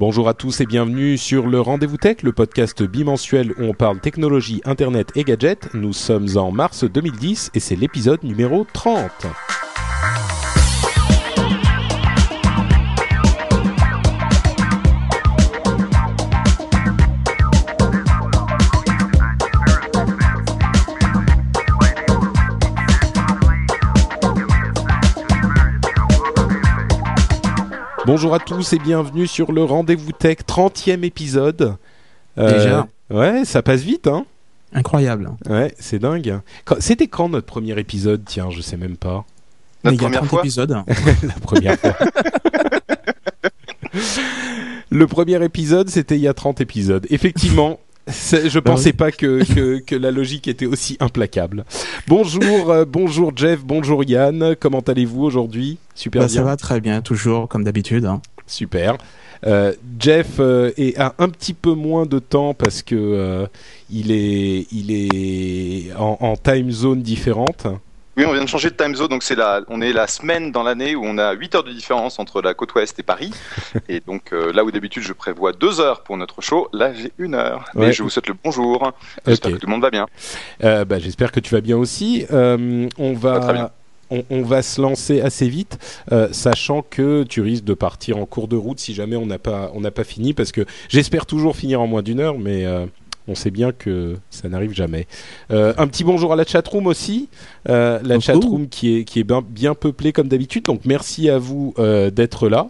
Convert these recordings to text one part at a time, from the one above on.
Bonjour à tous et bienvenue sur le Rendez-vous Tech, le podcast bimensuel où on parle technologie, internet et gadgets. Nous sommes en mars 2010 et c'est l'épisode numéro 30. Bonjour à tous et bienvenue sur le Rendez-vous Tech, 30e épisode. Euh, Déjà Ouais, ça passe vite, hein Incroyable. Ouais, c'est dingue. C'était quand notre premier épisode? Tiens, je sais même pas. Notre il y a première 30 fois? épisodes. La première fois. Le premier épisode, c'était il y a 30 épisodes. Effectivement, je Bah pensais pas que, que, que la logique était aussi implacable. Bonjour, euh, bonjour Jeff, bonjour Yann. Comment allez-vous aujourd'hui? Super Bah, bien. ça va très bien, toujours comme d'habitude. hein. Super. Euh, Jeff euh, est a un petit peu moins de temps parce que il est il est en, en time zone différente. Oui, on vient de changer de time zone, donc c'est la, on est la semaine dans l'année où on a 8 heures de différence entre la côte ouest et Paris. et donc euh, là où d'habitude je prévois 2 heures pour notre show, là j'ai une heure. Ouais. Et je vous souhaite le bonjour. J'espère que tout le monde va bien. Euh, bah, J'espère que tu vas bien aussi. Euh, on Ah, très va. bien. On, on va se lancer assez vite, euh, sachant que tu risques de partir en cours de route si jamais on n'a pas on n'a pas fini, parce que j'espère toujours finir en moins d'une heure, mais euh, on sait bien que ça n'arrive jamais. Euh, un petit bonjour à la chatroom aussi, euh, la Coucou. chatroom qui est qui est bien, bien peuplée comme d'habitude. Donc merci à vous euh, d'être là.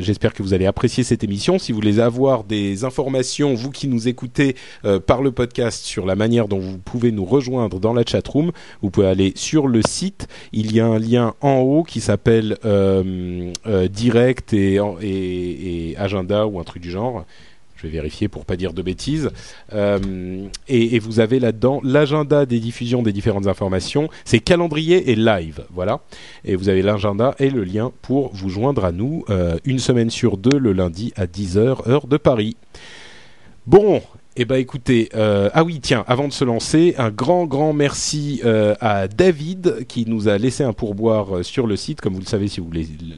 J'espère que vous allez apprécier cette émission. Si vous voulez avoir des informations, vous qui nous écoutez par le podcast sur la manière dont vous pouvez nous rejoindre dans la chatroom, vous pouvez aller sur le site. Il y a un lien en haut qui s'appelle direct et, et, et agenda ou un truc du genre. Je vais vérifier pour pas dire de bêtises. Euh, et, vous avez là-dedans l'agenda des diffusions des différentes informations. C'est calendrier et live, voilà. Et vous avez l'agenda et le lien pour vous joindre à nous euh, une semaine sur deux, le lundi à 10h, heure de Paris. Bon, eh ben écoutez, euh, ah oui tiens, avant de se lancer, un grand grand merci euh, à David qui nous a laissé un pourboire euh, sur le site. Comme vous le savez, si vous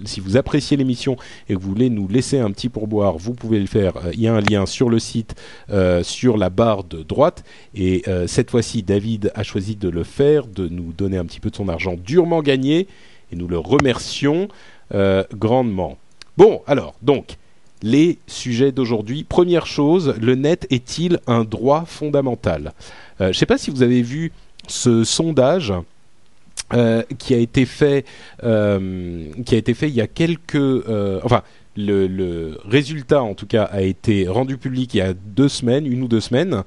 si vous appréciez l'émission et que vous voulez nous laisser un petit pourboire, vous pouvez le faire. Il y a un lien sur le site, sur la barre de droite. Et cette fois-ci, David a choisi de le faire, de nous donner un petit peu de son argent durement gagné, et nous le remercions grandement. Bon, alors donc les sujets d'aujourd'hui. Première chose, le net est-il un droit fondamental? Euh, Je ne sais pas si vous avez vu ce sondage. euh, qui a été fait, euh, qui a été fait il y a quelques, enfin, le, résultat en tout cas a été rendu public il y a deux semaines, une ou deux semaines.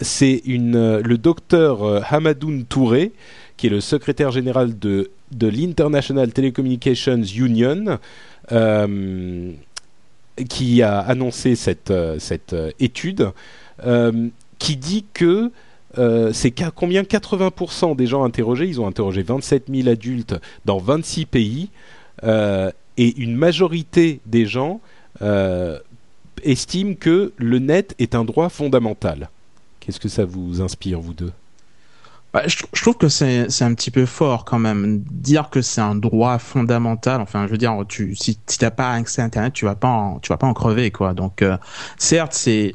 C'est le docteur Hamadoun Touré, qui est le secrétaire général de l'International Telecommunications Union. Qui a annoncé cette, euh, cette euh, étude euh, qui dit que c'est combien 80% des gens interrogés, ils ont interrogé 27 000 adultes dans 26 pays, et une majorité des gens estiment que le net est un droit fondamental. Qu'est-ce que ça vous inspire, vous deux? Bah, je, trouve que c'est c'est un petit peu fort quand même dire que c'est un droit fondamental. Enfin, je veux dire, tu si, si t'as pas accès à Internet, tu vas pas en, tu vas pas en crever quoi. Donc, euh, certes, c'est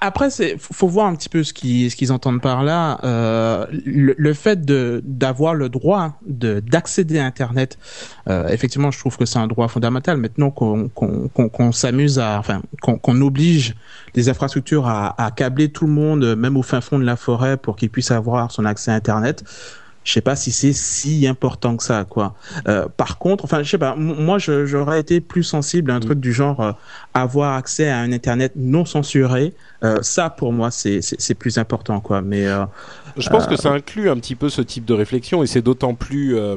après c'est faut voir un petit peu ce qu'ils ce qu'ils entendent par là. Euh, le, le fait de d'avoir le droit de d'accéder à Internet, euh, effectivement, je trouve que c'est un droit fondamental. Maintenant qu'on qu'on qu'on qu'on s'amuse à, enfin, qu'on qu'on oblige les infrastructures à, à câbler tout le monde, même au fin fond de la forêt, pour qu'ils puissent avoir accès à Internet. Je sais pas si c'est si important que ça, quoi. Euh, par contre, enfin, je sais pas. Moi, j'aurais été plus sensible à un truc du genre euh, avoir accès à un Internet non censuré. Euh, ça, pour moi, c'est c'est plus important, quoi. Mais Je pense que ça inclut un petit peu ce type de réflexion et c'est d'autant plus euh,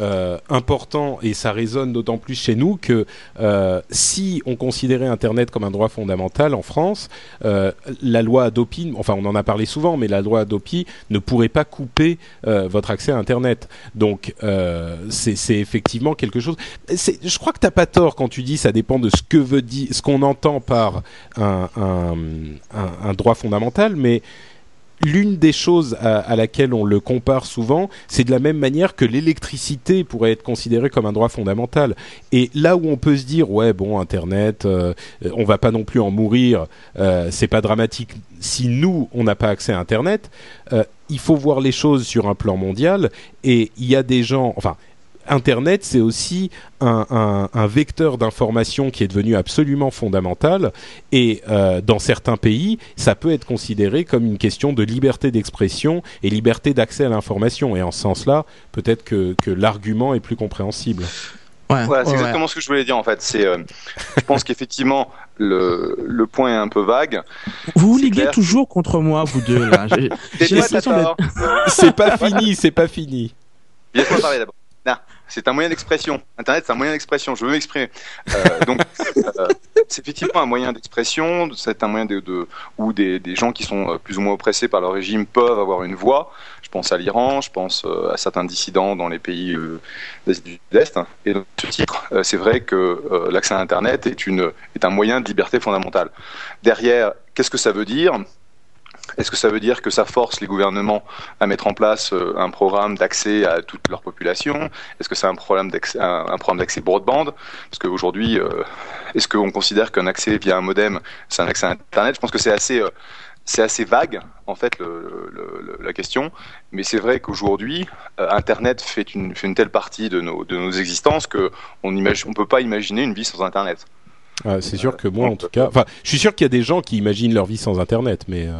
euh, important et ça résonne d'autant plus chez nous que euh, si on considérait Internet comme un droit fondamental en France, euh, la loi Adopi, enfin on en a parlé souvent, mais la loi Adopi ne pourrait pas couper euh, votre accès à Internet. Donc euh, c'est effectivement quelque chose. Je crois que t'as pas tort quand tu dis ça dépend de ce que veut dire, ce qu'on entend par un, un, un- un droit fondamental, mais l'une des choses à, laquelle on le compare souvent, c'est de la même manière que l'électricité pourrait être considérée comme un droit fondamental. Et là où on peut se dire, ouais, bon, Internet, euh, on va pas non plus en mourir, euh, c'est pas dramatique si nous, on n'a pas accès à Internet, euh, il faut voir les choses sur un plan mondial. Et il y a des gens, enfin, Internet, c'est aussi un, un- un vecteur d'information qui est devenu absolument fondamental. Et euh, dans certains pays, ça peut être considéré comme une question de liberté d'expression et liberté d'accès à l'information. Et en ce sens-là, peut-être que, que l'argument est plus compréhensible. Ouais, Voilà, c'est ouais, exactement ce que je voulais dire en fait. C'est, euh, je pense qu'effectivement le, le point est un peu vague. Vous vous liguez clair. toujours contre moi, vous deux là. J'ai- J'ai c'est pas fini, c'est pas fini. Laisse-moi parler d'abord. C'est un moyen d'expression. Internet, c'est un moyen d'expression. Je veux m'exprimer. Euh, donc, euh, c'est effectivement un moyen d'expression. C'est un moyen de, de où des, des gens qui sont euh, plus ou moins oppressés par le régime peuvent avoir une voix. Je pense à l'Iran, je pense à certains dissidents dans les pays euh, d'Asie du Sud-Est. Et dans ce titre, c'est vrai que l'accès à Internet est, une, est un moyen de liberté fondamentale. Derrière, qu'est-ce que ça veut dire? Est-ce que ça veut dire que ça force les gouvernements à mettre en place euh, un programme d'accès à toute leur population? Est-ce que c'est un problème d'accès, un, un programme d'accès broadband? Parce qu'aujourd'hui, euh, est-ce qu'on considère qu'un accès via un modem, c'est un accès à Internet? Je pense que c'est assez, euh, c'est assez vague, en fait, le, le- le- la question. Mais c'est vrai qu'aujourd'hui, euh, Internet fait une, fait une telle partie de nos, de nos existences que on imagine, on peut pas imaginer une vie sans Internet. Ah, c'est sûr que moi, en tout cas, enfin, je suis sûr qu'il y a des gens qui imaginent leur vie sans Internet, mais euh,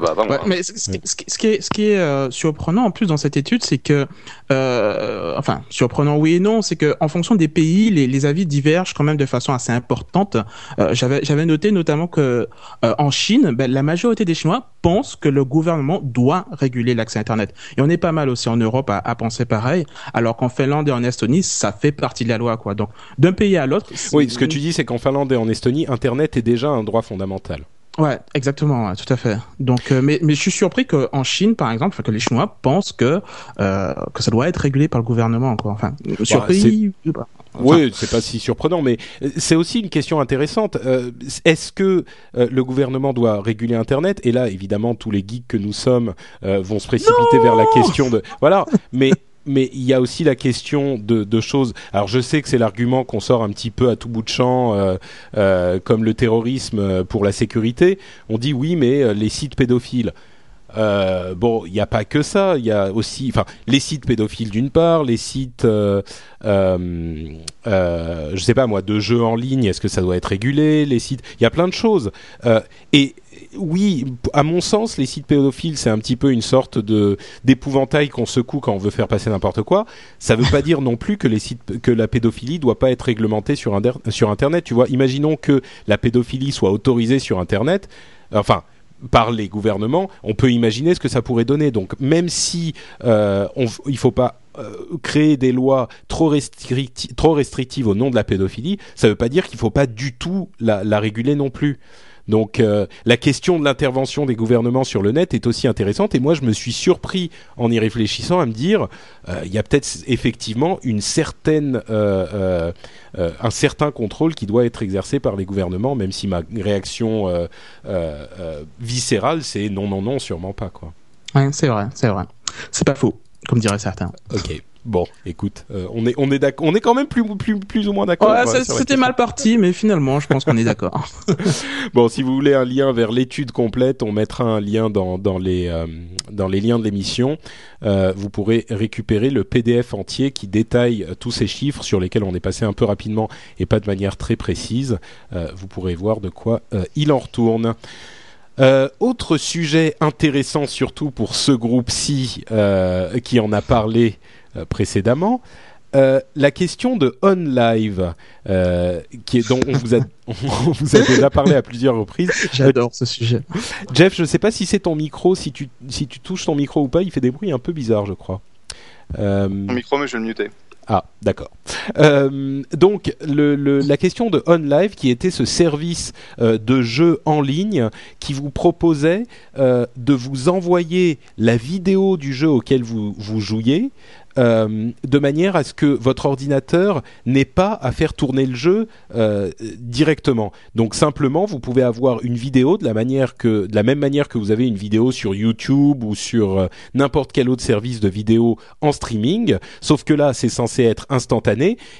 Ah bah, vraiment, Ouais, hein. mais ce, ce qui- ce qui- ce qui est, ce qui est euh, surprenant en plus dans cette étude, c'est que, euh, enfin, surprenant oui et non, c'est que en fonction des pays, les, les avis divergent quand même de façon assez importante. Euh, J'avais j'avais noté notamment que euh, en Chine, ben, la majorité des Chinois pensent que le gouvernement doit réguler l'accès à Internet. Et on est pas mal aussi en Europe à, à penser pareil, alors qu'en Finlande et en Estonie, ça fait partie de la loi, quoi. Donc d'un pays à l'autre. oui, ce que tu dis, c'est qu'en Finlande et en Estonie, Internet est déjà un droit fondamental. Ouais, exactement, ouais, tout à fait. Donc, euh, mais, mais je suis surpris qu'en Chine, par exemple, que les Chinois pensent que euh, que ça doit être régulé par le gouvernement, quoi. Enfin, surpris. ou pas. Enfin, Oui, c'est pas si surprenant, mais euh, c'est aussi une question intéressante. Euh, Est-ce que euh, le gouvernement doit réguler Internet? Et là, évidemment, tous les geeks que nous sommes euh, vont se précipiter vers la question de voilà. Mais mais il y a aussi la question de, choses. Alors, je sais que c'est l'argument qu'on sort un petit peu à tout bout de champ, euh, euh, comme le terrorisme euh, pour la sécurité. On dit oui, mais les sites pédophiles. Bon, il n'y a pas que ça. Il y a aussi, enfin, les sites pédophiles d'une part, les sites, euh, euh, je sais pas moi, de jeux en ligne. Est-ce que ça doit être régulé Les sites, il y a plein de choses. Et oui, à mon sens, les sites pédophiles, c'est un petit peu une sorte de d'épouvantail qu'on secoue quand on veut faire passer n'importe quoi. Ça veut pas dire non plus que les sites, que la pédophilie doit pas être réglementée sur, Internet. Tu vois, imaginons que la pédophilie soit autorisée sur Internet. Enfin, par les gouvernements, on peut imaginer ce que ça pourrait donner. Donc même si euh, on, il faut pas euh, créer des lois trop, restricti- trop restrictives au nom de la pédophilie, ça ne veut pas dire qu'il faut pas du tout la réguler non plus. Donc euh, la question de l'intervention des gouvernements sur le net est aussi intéressante et moi je me suis surpris en y réfléchissant à me dire euh, il y a peut-être effectivement une certaine euh, un certain contrôle qui doit être exercé par les gouvernements même si ma réaction viscérale c'est non non non sûrement pas quoi. Ouais, c'est vrai, c'est vrai. C'est pas faux, comme diraient certains. Ok. Bon, écoute, euh, on est on est d'accord, on est quand même plus plus plus ou moins d'accord. Ouais, c'était mal parti, mais finalement, je pense qu'on est d'accord. Bon, si vous voulez un lien vers l'étude complète, on mettra un lien dans, dans, les, euh, dans les liens de l'émission. Euh, vous pourrez récupérer le PDF entier qui détaille tous ces chiffres sur lesquels on est passé un peu rapidement et pas de manière très précise. Vous pourrez voir de quoi il en retourne. Euh, autre sujet intéressant surtout pour ce groupe-ci euh, qui en a parlé précédemment, Euh, la question de on live, euh, qui est dont on vous a on vous a déjà parlé à plusieurs reprises. J'adore ce sujet. Jeff, je ne sais pas si c'est ton micro, si tu si tu touches ton micro ou pas, il fait des bruits un peu bizarres, je crois. Euh... Mon micro, mais je vais le muter. Ah, d'accord. Euh, donc, la question de OnLive, qui était ce service euh, de jeu en ligne qui vous proposait euh, de vous envoyer la vidéo du jeu auquel vous, vous jouiez, de manière à ce que votre ordinateur n'ait pas à faire tourner le jeu directement. Donc simplement, vous pouvez avoir une vidéo de la manière que, de la même manière que vous avez une vidéo sur YouTube ou sur n'importe quel autre service de vidéo en streaming. Sauf que là, c'est censé être instantané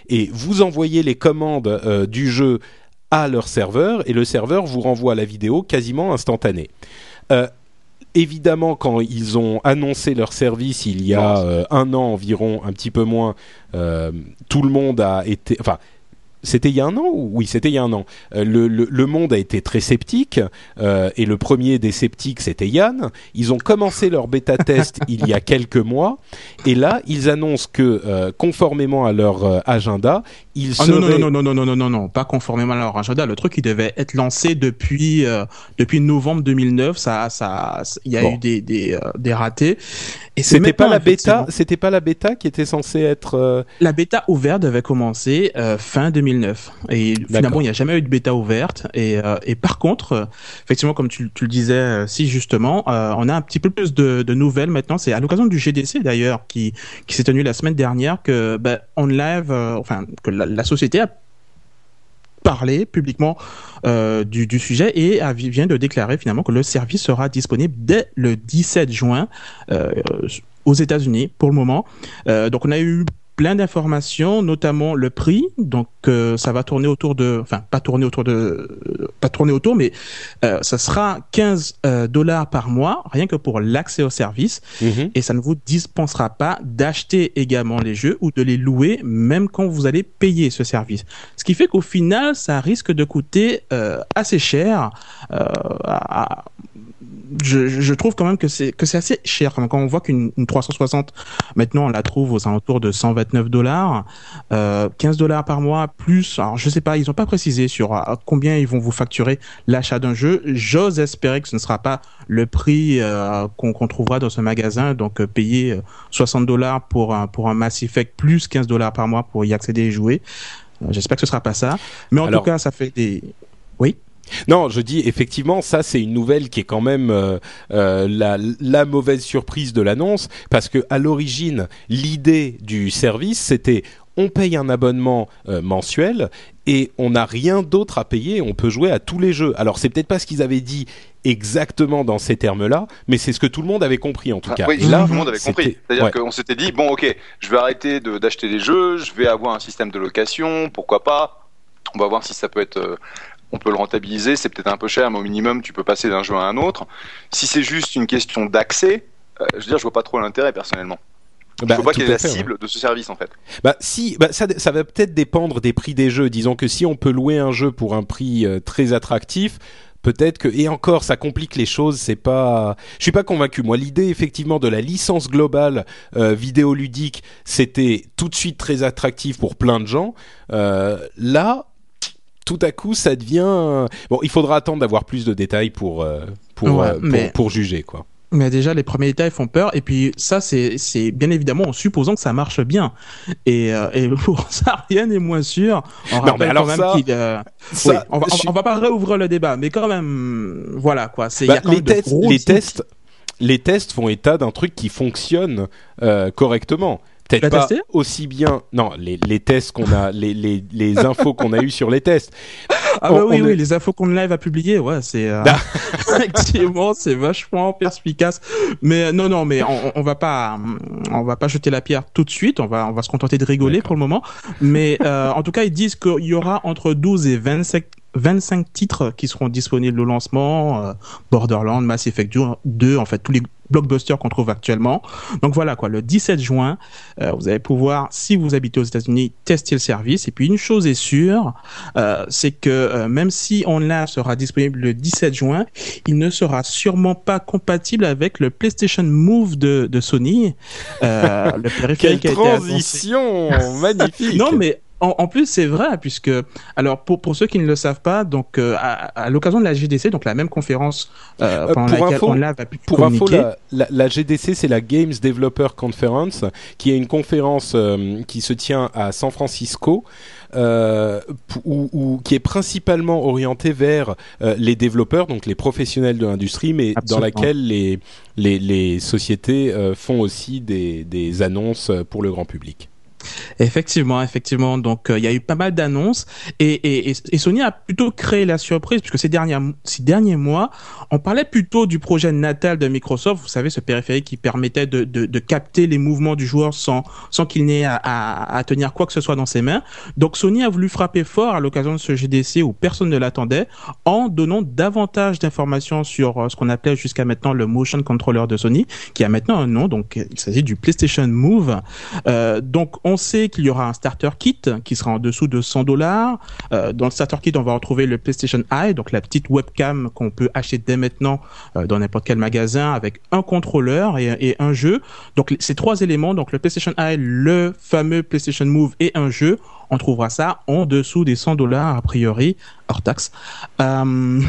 et vous envoyez les commandes euh, du jeu à leur serveur et le serveur vous renvoie la vidéo quasiment instantanée. Euh, évidemment, quand ils ont annoncé leur service il y a euh, un an environ, un petit peu moins, tout le monde a été, enfin c'était il y a un an Oui, c'était il y a un an. Euh, le, le, le, monde a été très sceptique, euh, et le premier des sceptiques, c'était Yann. Ils ont commencé leur bêta-test il y a quelques mois, et là, ils annoncent que, euh, conformément à leur agenda, ils oh seraient... Non, non, non, non, non, non, non, non, pas conformément à leur agenda. Le truc, il devait être lancé depuis, depuis novembre 2009. Ça, ça, il y a eu des, des, des ratés. Et c'était pas la bêta, c'était pas la bêta qui était censée être... La bêta ouverte devait commencer fin 2009. Et finalement, il n'y a jamais eu de bêta ouverte. Et, euh, et par contre, euh, effectivement, comme tu, tu le disais, euh, si justement, on a un petit peu plus de, de nouvelles maintenant. C'est à l'occasion du GDC d'ailleurs, qui, qui s'est tenu la semaine dernière, que bah, on live, enfin que la, la société a parler publiquement euh, du, du, sujet et a, vient de déclarer finalement que le service sera disponible dès le 17 juin euh, aux États-Unis pour le moment. Euh, donc on a eu plein d'informations, notamment le prix. Donc euh, ça va tourner autour de, enfin pas tourner autour de, euh, pas tourner autour, mais euh, ça sera 15 euh, dollars par mois, rien que pour l'accès au service, mm -hmm. et ça ne vous dispensera pas d'acheter également les jeux ou de les louer, même quand vous allez payer ce service. Ce qui fait qu'au final, ça risque de coûter assez cher. À, je, je, trouve quand même que c'est que c'est assez cher quand on voit qu'une 360 maintenant on la trouve aux alentours de 129 dollars, euh, 15 dollars par mois plus. Alors je sais pas, ils ont pas précisé sur euh, combien ils vont vous facturer l'achat d'un jeu. J'ose espérer que ce ne sera pas le prix euh, qu'on qu trouvera dans ce magasin, donc euh, payer 60 dollars pour un pour un Mass Effect plus 15 dollars par mois pour y accéder et jouer. J'espère que ce sera pas ça, mais en Alors... tout cas ça fait des oui? Non, je dis effectivement, ça c'est une nouvelle qui est quand même euh, euh, la, la, mauvaise surprise de l'annonce, parce que à l'origine, l'idée du service c'était on paye un abonnement euh, mensuel et on n'a rien d'autre à payer, on peut jouer à tous les jeux. Alors c'est peut-être pas ce qu'ils avaient dit exactement dans ces termes-là, mais c'est ce que tout le monde avait compris en tout cas. Ah, oui, et là, tout le monde avait compris. C'est-à-dire ouais. qu'on s'était dit bon, ok, je vais arrêter d'acheter des jeux, je vais avoir un système de location, pourquoi pas? On va voir si ça peut être on peut le rentabiliser, c'est peut-être un peu cher, mais au minimum, tu peux passer d'un jeu à un autre. Si c'est juste une question d'accès, euh, je veux dire, je vois pas trop l'intérêt personnellement. Bah, je vois pas quelle est la cible ouais. de ce service en fait. Bah si, bah, ça, ça va peut-être dépendre des prix des jeux. Disons que si on peut louer un jeu pour un prix euh, très attractif, peut-être que et encore ça complique les choses c'est pas je suis pas convaincu moi l'idée effectivement de la licence globale euh, vidéoludique c'était tout de suite très attractif pour plein de gens euh, là tout à coup, ça devient bon. Il faudra attendre d'avoir plus de détails pour euh, pour, ouais, euh, mais... pour, juger quoi. Mais déjà, les premiers détails font peur. Et puis, ça, c'est, bien évidemment en supposant que ça marche bien. Et, euh, et pour ça, rien n'est moins sûr. On non, mais alors quand même ça, qu'il, euh... ça, oui, on, va, on, va pas réouvrir le débat, mais quand même, voilà quoi. Bah, y a quand les, même tests, les tests, les tests font état d'un truc qui fonctionne euh, correctement peut-être pas testé aussi bien. Non, les, les tests qu'on a, les, les, les infos qu'on a eues sur les tests. Ah bah oui, oui, est... les infos qu'on live a publiées, ouais, c'est euh... effectivement, c'est vachement perspicace. Mais non, non, mais on, on va pas, on va pas jeter la pierre tout de suite. On va, on va se contenter de rigoler pour le moment. Mais euh, en tout cas, ils disent qu'il y aura entre 12 et 25 25 titres qui seront disponibles au lancement, euh, Borderlands, Mass Effect 2, en fait tous les blockbusters qu'on trouve actuellement. Donc voilà quoi, le 17 juin, euh, vous allez pouvoir, si vous habitez aux États-Unis, tester le service. Et puis une chose est sûre, euh, c'est que même si OnLive sera disponible le 17 juin, il ne sera sûrement pas compatible avec le PlayStation Move de, de Sony. le périphérique Quelle transition magnifique. non mais en, plus, c'est vrai, puisque, alors, pour, pour ceux qui ne le savent pas, donc, euh, à, l'occasion de la GDC, donc la même conférence euh, euh, pendant pour laquelle info, on a pu Pour info, la, la, GDC, c'est la Games Developer Conference, qui est une conférence qui se tient à San Francisco. Euh, ou, qui est principalement orientée vers les développeurs, donc les professionnels de l'industrie, mais dans laquelle les, les, les sociétés font aussi des, des annonces pour le grand public. Effectivement, effectivement. Donc, euh, il y a eu pas mal d'annonces et, et, Sony a plutôt créé la surprise puisque ces derniers, ces derniers mois, on parlait plutôt du projet natal de Microsoft. Vous savez, ce périphérique qui permettait de, de, capter les mouvements du joueur sans, sans qu'il n'ait à, tenir quoi que ce soit dans ses mains. Donc, Sony a voulu frapper fort à l'occasion de ce GDC où personne ne l'attendait en donnant davantage d'informations sur euh, ce qu'on appelait jusqu'à maintenant le motion controller de Sony, qui a maintenant un nom. Donc, il s'agit du PlayStation Move. Euh, donc, on sait qu'il y aura un starter kit qui sera en dessous de 100 dollars. Euh, dans le starter kit, on va retrouver le PlayStation Eye, donc la petite webcam qu'on peut acheter dès maintenant euh, dans n'importe quel magasin avec un contrôleur et, et, un jeu. Donc ces trois éléments, donc le PlayStation Eye, le fameux PlayStation Move et un jeu, on trouvera ça en dessous des 100 dollars a priori hors taxe. Euh...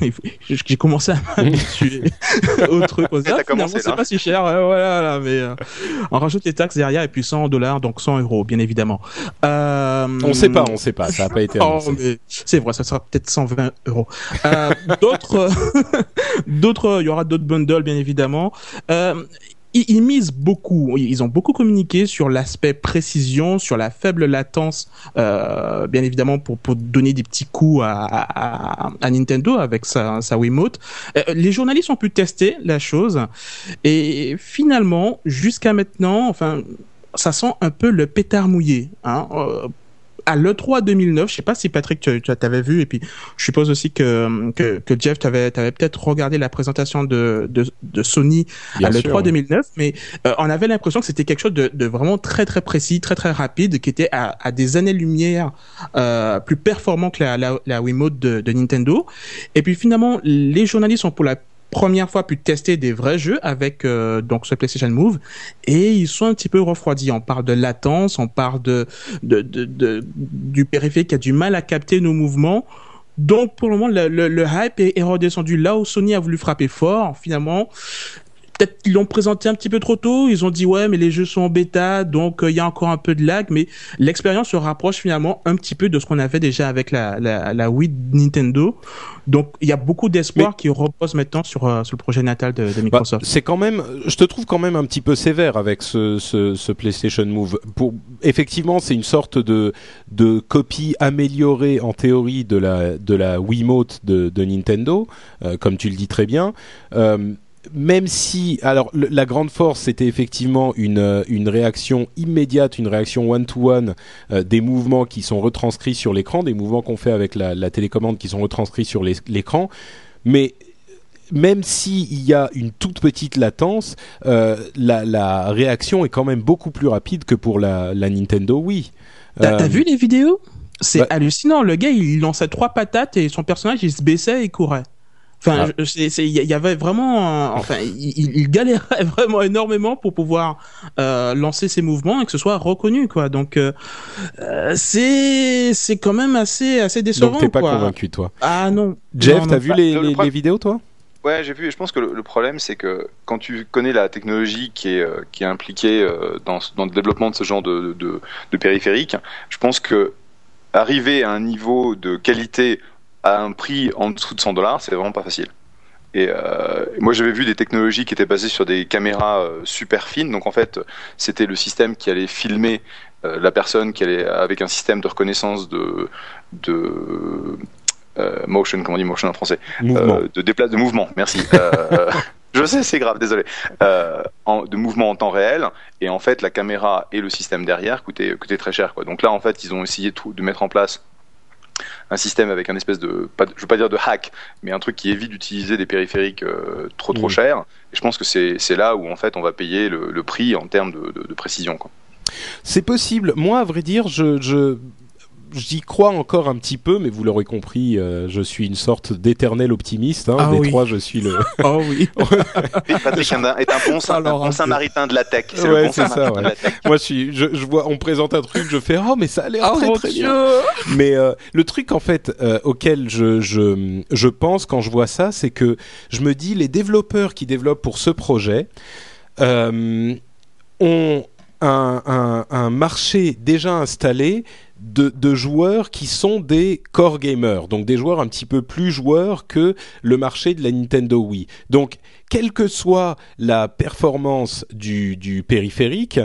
J'ai commencé à m'habituer au truc aux c'est pas si cher, voilà, mais euh, on rajoute les taxes derrière et puis 100 dollars, donc 100 euros, bien évidemment. Euh... On sait pas, on sait pas, ça a pas été oh, c'est vrai, ça sera peut-être 120 euros. D'autres, d'autres, il y aura d'autres bundles, bien évidemment. Ils, misent beaucoup, ils ont beaucoup communiqué sur l'aspect précision, sur la faible latence, euh, bien évidemment pour, pour donner des petits coups à, à, à Nintendo avec sa, sa Wiimote. Euh, les journalistes ont pu tester la chose et finalement, jusqu'à maintenant, enfin, ça sent un peu le pétard mouillé. Hein, euh, à l'E3 2009, je sais pas si Patrick tu, tu avais vu et puis je suppose aussi que que, que Jeff tu avais, peut-être regardé la présentation de de, de Sony à l'E3 2009 mais euh, on avait l'impression que c'était quelque chose de, de, vraiment très très précis, très très rapide qui était à, à des années-lumière euh, plus performant que la, la, la Wiimote de, de Nintendo. Et puis finalement les journalistes ont pour la première fois pu tester des vrais jeux avec euh, donc ce PlayStation Move et ils sont un petit peu refroidis. On parle de latence, on parle de, du périphérique qui a du mal à capter nos mouvements. Donc pour le moment, le, le, hype est redescendu là où Sony a voulu frapper fort. Finalement, peut-être qu'ils l'ont présenté un petit peu trop tôt. Ils ont dit ouais, mais les jeux sont en bêta, donc euh, il y a encore un peu de lag. Mais l'expérience se rapproche finalement un petit peu de ce qu'on avait déjà avec la, la, la Wii Nintendo. Donc il y a beaucoup d'espoir qui repose maintenant sur, euh, sur le projet natal de, de bah, Microsoft. c'est quand même, je te trouve quand même un petit peu sévère avec ce, ce, ce PlayStation Move. Pour, effectivement, c'est une sorte de, de copie améliorée en théorie de la, de la Wiimote de, de Nintendo, euh, comme tu le dis très bien. Euh, même si, alors la grande force, c'était effectivement une, euh, une réaction immédiate, une réaction one-to-one euh, des mouvements qui sont retranscrits sur l'écran, des mouvements qu'on fait avec la, la, télécommande qui sont retranscrits sur l'écran. Mais même s'il y a une toute petite latence, euh, la, la, réaction est quand même beaucoup plus rapide que pour la, la Nintendo Wii. T'as vu les vidéos? C'est bah hallucinant. Le gars, il lançait trois patates et son personnage, il se baissait et courait. Enfin, ah. il y avait vraiment, enfin, il, il, galérait vraiment énormément pour pouvoir euh, lancer ses mouvements et que ce soit reconnu, quoi. Donc, euh, euh c'est c'est quand même assez assez décevant. Donc t'es pas convaincu, toi? Ah non. Jeff, t'as vu les, les, les, vidéos, toi? Ouais, j'ai vu. Et je pense que le, problème, c'est que quand tu connais la technologie qui est qui est impliquée dans dans le développement de ce genre de de, de périphérique, je pense que arriver à un niveau de qualité à un prix en dessous de 100 dollars, c'est vraiment pas facile. Et euh, moi, j'avais vu des technologies qui étaient basées sur des caméras euh, super fines. Donc, en fait, c'était le système qui allait filmer euh, la personne qui allait avec un système de reconnaissance de, de motion, comment on dit motion en français, de déplace de mouvement. Merci. je sais, c'est grave, désolé. En, de mouvement en temps réel. Et en fait, la caméra et le système derrière coûtaient, coûtaient très cher. Quoi. Donc là, en fait, ils ont essayé de, de mettre en place un système avec un espèce de, pas, je veux pas dire de hack, mais un truc qui évite d'utiliser des périphériques euh, trop trop Mm. chers. Et je pense que c'est c'est là où en fait on va payer le, le prix en termes de, de, de précision. Quoi. C'est possible. Moi, à vrai dire, je, je j'y crois encore un petit peu, mais vous l'aurez compris, euh, je suis une sorte d'éternel optimiste. Hein. Ah Des oui. trois, je suis le. Oh oui. Et Patrick est un, est un bon, un Alors, un samaritain de la tech. C'est Ouais, le bon c'est ça, samaritain ouais. de la tech. Moi, je suis, je, je vois, on présente un truc, je fais oh mais ça a l'air Oh très très Dieu. bien. Mais euh, le truc en fait euh, auquel je, je je pense quand je vois ça, c'est que je me dis les développeurs qui développent pour ce projet euh, ont un, un, un marché déjà installé de, joueurs qui sont des core gamers, donc des joueurs un petit peu plus joueurs que le marché de la Nintendo Wii. Donc, quelle que soit la performance du, du périphérique,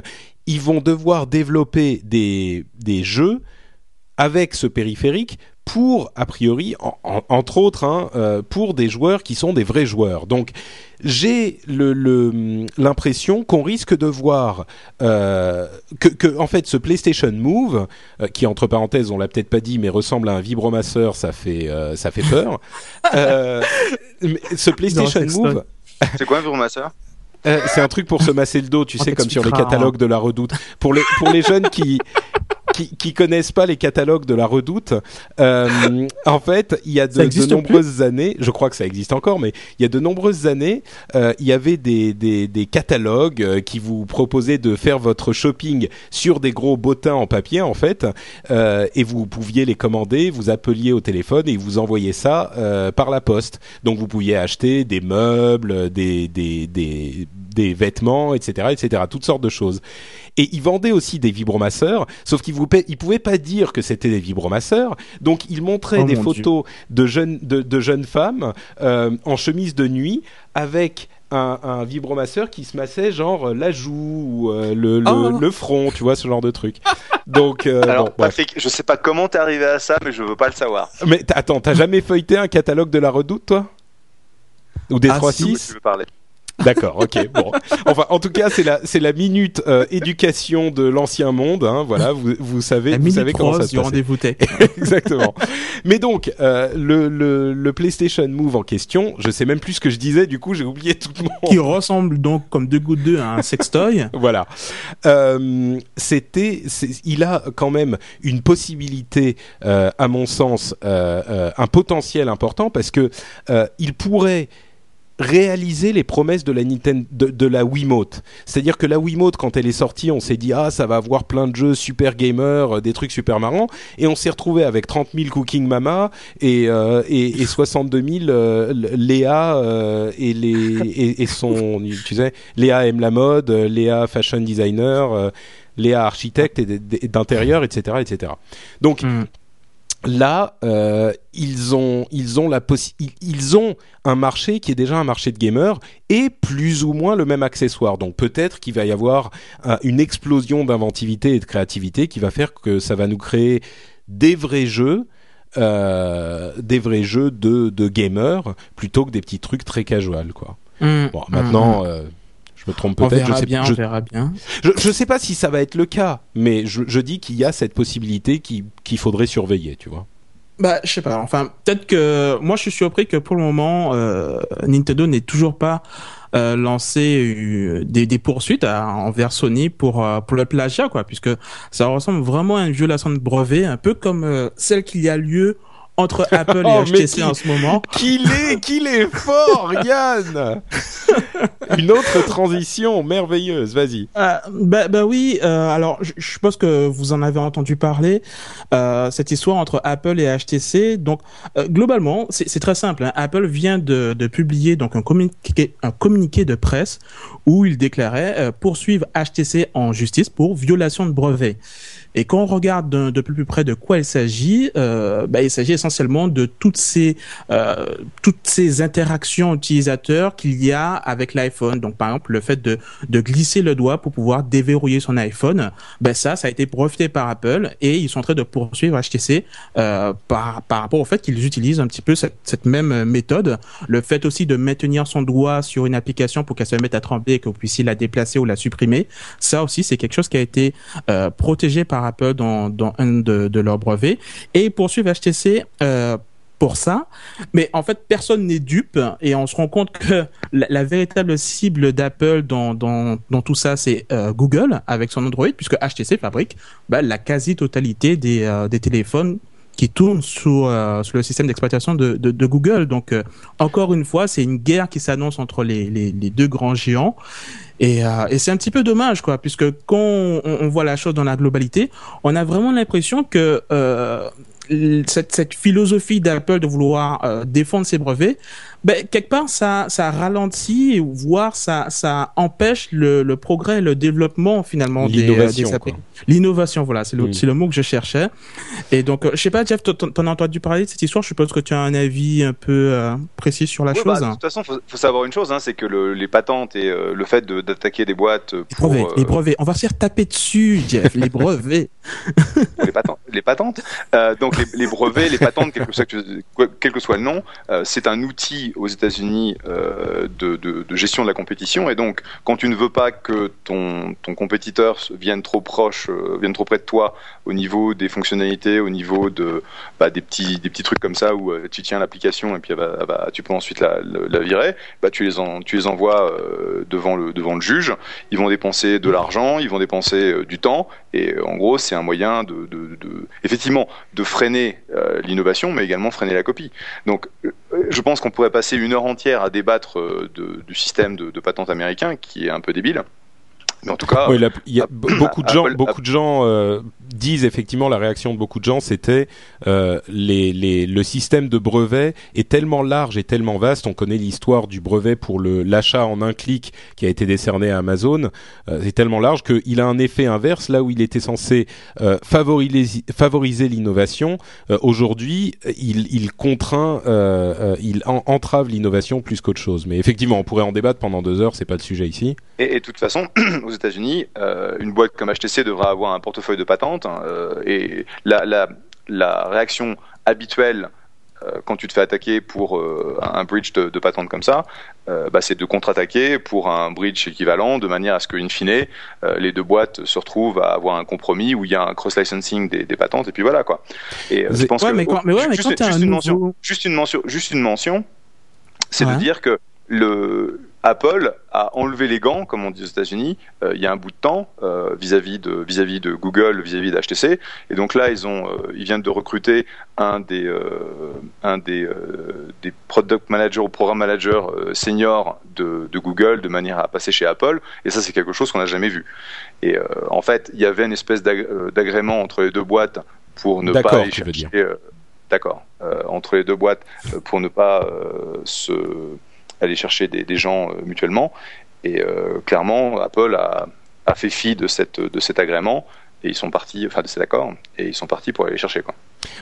ils vont devoir développer des, des jeux avec ce périphérique pour, a priori, en- en- entre autres, hein, euh, pour des joueurs qui sont des vrais joueurs. Donc, j'ai le- le- l'impression qu'on risque de voir euh, que, que, en fait, ce PlayStation Move, euh, qui entre parenthèses, on l'a peut-être pas dit, mais ressemble à un vibromasseur, ça fait, euh, ça fait peur. Euh, ce PlayStation. Move, C'est quoi un vibromasseur? Euh, c'est un truc pour se masser le dos, tu On sais, comme sur les catalogues de la Redoute. Pour les pour les jeunes qui qui, qui connaissent pas les catalogues de la Redoute, euh, en fait, il y a de, nombreuses années, je crois que ça existe encore, mais il y a de nombreuses années, euh, il y avait des des, des catalogues euh, qui vous proposaient de faire votre shopping sur des gros bottins en papier, en fait, et vous pouviez les commander, vous appeliez au téléphone et ils vous envoyaient ça par la poste. Donc vous pouviez acheter des meubles, des des des, des vêtements, etc., etc., toutes sortes de choses. Et ils vendaient aussi des vibromasseurs, sauf qu'ils ils pouvaient pas dire que c'était des vibromasseurs. Donc ils montraient Oh des photos de jeunes de, de jeunes femmes euh, en chemise de nuit avec un, un vibromasseur qui se massait genre la joue ou euh, le, le, Oh. le front, tu vois ce genre de truc. Donc euh, Alors, bon, bref. Patrick, je sais pas comment t'es arrivé à ça, mais je veux pas le savoir. Mais attends, t'as jamais feuilleté un catalogue de la Redoute, toi? Ou des Ah, 3-6 Si tu veux parler. D'accord, ok, bon. Enfin, en tout cas, c'est la, c'est la minute euh, éducation de l'ancien monde, hein, voilà, vous, vous savez, La vous savez comment ça se passe. rendez-vous tech. Exactement. Mais donc, euh, le, le, le PlayStation Move en question, je sais même plus ce que je disais, du coup, j'ai oublié tout mon... qui ressemble donc comme deux gouttes d'eau à un sextoy. Voilà. Euh, c'était, il a quand même une possibilité, euh, à mon sens, euh, euh, un potentiel important parce que euh, il pourrait réaliser les promesses de la Nintendo, de, de la Wiimote. C'est-à-dire que la Wiimote, quand elle est sortie, on s'est dit ah ça va avoir plein de jeux super gamers, euh, des trucs super marrants, et on s'est retrouvé avec 30 000 Cooking Mama et euh, et, et 62 000 euh, Léa euh, et les et, et son tu sais Léa aime la mode, Léa fashion designer, euh, Léa architecte et d'intérieur, etc., etc. Donc Hmm. Là, euh, ils ont, ils ont la possi- ils, ils ont un marché qui est déjà un marché de gamers et plus ou moins le même accessoire. Donc peut-être qu'il va y avoir euh, une explosion d'inventivité et de créativité qui va faire que ça va nous créer des vrais jeux. euh, des vrais jeux de, de gamers plutôt que des petits trucs très casual quoi. Hmm. Bon maintenant je me trompe on peut-être je verra sais bien, je, on verra bien. je, je sais pas si ça va être le cas mais je, je dis qu'il y a cette possibilité qui- qu'il faudrait surveiller tu vois. Bah, je sais pas. Enfin, peut-être que moi, je suis surpris que pour le moment, euh, Nintendo n'ait toujours pas euh, lancé euh, des, des poursuites à- envers Sony pour euh, pour le plagiat, quoi, puisque ça ressemble vraiment à une violation de brevet, un peu comme euh, celle qu'il y a lieu entre Apple et Oh, HTC qui- en ce moment. Qu'il est, qu'il est fort, Yann Une autre transition merveilleuse, vas-y. Euh, bah, bah oui, euh, alors je, je suppose que vous en avez entendu parler, euh, cette histoire entre Apple et HTC. Donc euh, globalement, c'est c'est très simple. hein. Apple vient de, de publier donc un communiqué, un communiqué de presse où il déclarait euh, poursuivre HTC en justice pour violation de brevet. Et quand on regarde de, plus près de quoi il s'agit, euh, bah, il s'agit essentiellement essentiellement de toutes ces euh, toutes ces interactions utilisateurs qu'il y a avec l'iPhone. Donc par exemple le fait de de glisser le doigt pour pouvoir déverrouiller son iPhone, ben ça ça a été breveté par Apple et ils sont en train de poursuivre HTC euh, par par rapport au fait qu'ils utilisent un petit peu cette, cette même méthode. Le fait aussi de maintenir son doigt sur une application pour qu'elle se mette à trembler et que vous puissiez la déplacer ou la supprimer, ça aussi c'est quelque chose qui a été euh, protégé par Apple dans, dans un de, leurs brevets. Et ils poursuivent HTC euh, pour ça. Mais en fait, personne n'est dupe et on se rend compte que la, véritable cible d'Apple dans, dans, tout ça, c'est euh, Google avec son Android, puisque HTC fabrique bah, la quasi-totalité des, euh, des téléphones qui tournent sous, euh, le système d'exploitation de, de, Google. Donc, encore une fois, c'est une guerre qui s'annonce entre les, les deux grands géants. Et, euh, et c'est un petit peu dommage, quoi, puisque quand on, on voit la chose dans la globalité, on a vraiment l'impression que euh, cette, cette philosophie d'Apple de vouloir euh, défendre ses brevets, ben, quelque part, ça, ça ralentit, voire ça, ça empêche le, le progrès, le développement finalement des, euh, L'innovation, des. L'innovation, voilà, c'est le, Mm. c'est le mot que je cherchais. Et donc, euh, je sais pas, Jeff, t'en t'en as entendu parler de cette histoire? Je suppose que tu as un avis un peu euh, précis sur la Ouais, chose. bah, de toute façon, faut, faut savoir une chose, hein, c'est que le- les patentes et euh, le fait de- d'attaquer des boîtes les pour brevets, euh, les brevets. On va se faire taper dessus, Jeff. les brevets. les patentes, les patentes. Euh, donc les, brevets, les patentes, quel que soit, le nom, euh, c'est un outil aux États-Unis euh, de, gestion de la compétition. Et donc, quand tu ne veux pas que ton, compétiteur vienne trop proche, vienne trop près de toi au niveau des fonctionnalités, au niveau bah, des petits trucs comme ça où tu tiens l'application et puis elle va- tu peux ensuite la, virer, bah tu les envoies devant le juge. Ils vont dépenser de l'argent, ils vont dépenser du temps et euh, en gros c'est un moyen de, de, de effectivement de freiner euh, l'innovation, mais également freiner la copie. Donc euh, je pense qu'on pourrait passer une heure entière à débattre de, du système de, de patente américain qui est un peu débile. Mais en tout cas, Oui, il y a beaucoup de gens, Apple- beaucoup de gens euh, disent effectivement la réaction de beaucoup de gens, c'était euh, le système de brevet est tellement large et tellement vaste. On connaît l'histoire du brevet pour l'achat en un clic qui a été décerné à Amazon. Euh, c'est tellement large qu'il a un effet inverse là où il était censé euh, favoriser, l'innovation. Aujourd'hui, il, contraint, il en- entrave l'innovation plus qu'autre chose. Mais effectivement, on pourrait en débattre pendant deux heures. C'est pas le sujet ici. Et, de toute façon, aux États-Unis, une boîte comme HTC devra avoir un portefeuille de patentes. Hein, euh, et la, la, la réaction habituelle euh, quand tu te fais attaquer pour euh, un bridge de, de patente comme ça, euh, bah, c'est de contre-attaquer pour un bridge équivalent, de manière à ce qu'in fine, euh, les deux boîtes se retrouvent à avoir un compromis où il y a un cross-licensing des, des patentes, et puis voilà quoi. Et je pense ouais, que mais quand- mais ouais, mais juste, quand t'as juste un une nouveau- mention, juste une mention, juste une mention, c'est Ouais. de dire que le Apple a enlevé les gants, comme on dit aux États-Unis, euh, il y a un bout de temps euh, vis-à-vis de vis-à-vis de Google, vis-à-vis d'HTC, et donc là ils ont euh, ils viennent de recruter un des un des des product managers ou programme managers euh, seniors de, de Google de manière à passer chez Apple, et ça c'est quelque chose qu'on n'a jamais vu. Et en fait il y avait une espèce d'ag- d'agrément entre les deux boîtes pour ne pas D'accord, aller chercher. D'accord. Entre les deux boîtes pour ne pas se aller chercher des, des gens euh, mutuellement. Et euh, clairement, Apple a, a fait fi de, cette, de cet agrément et ils sont partis, enfin de cet accord, et ils sont partis pour aller les chercher. Quoi.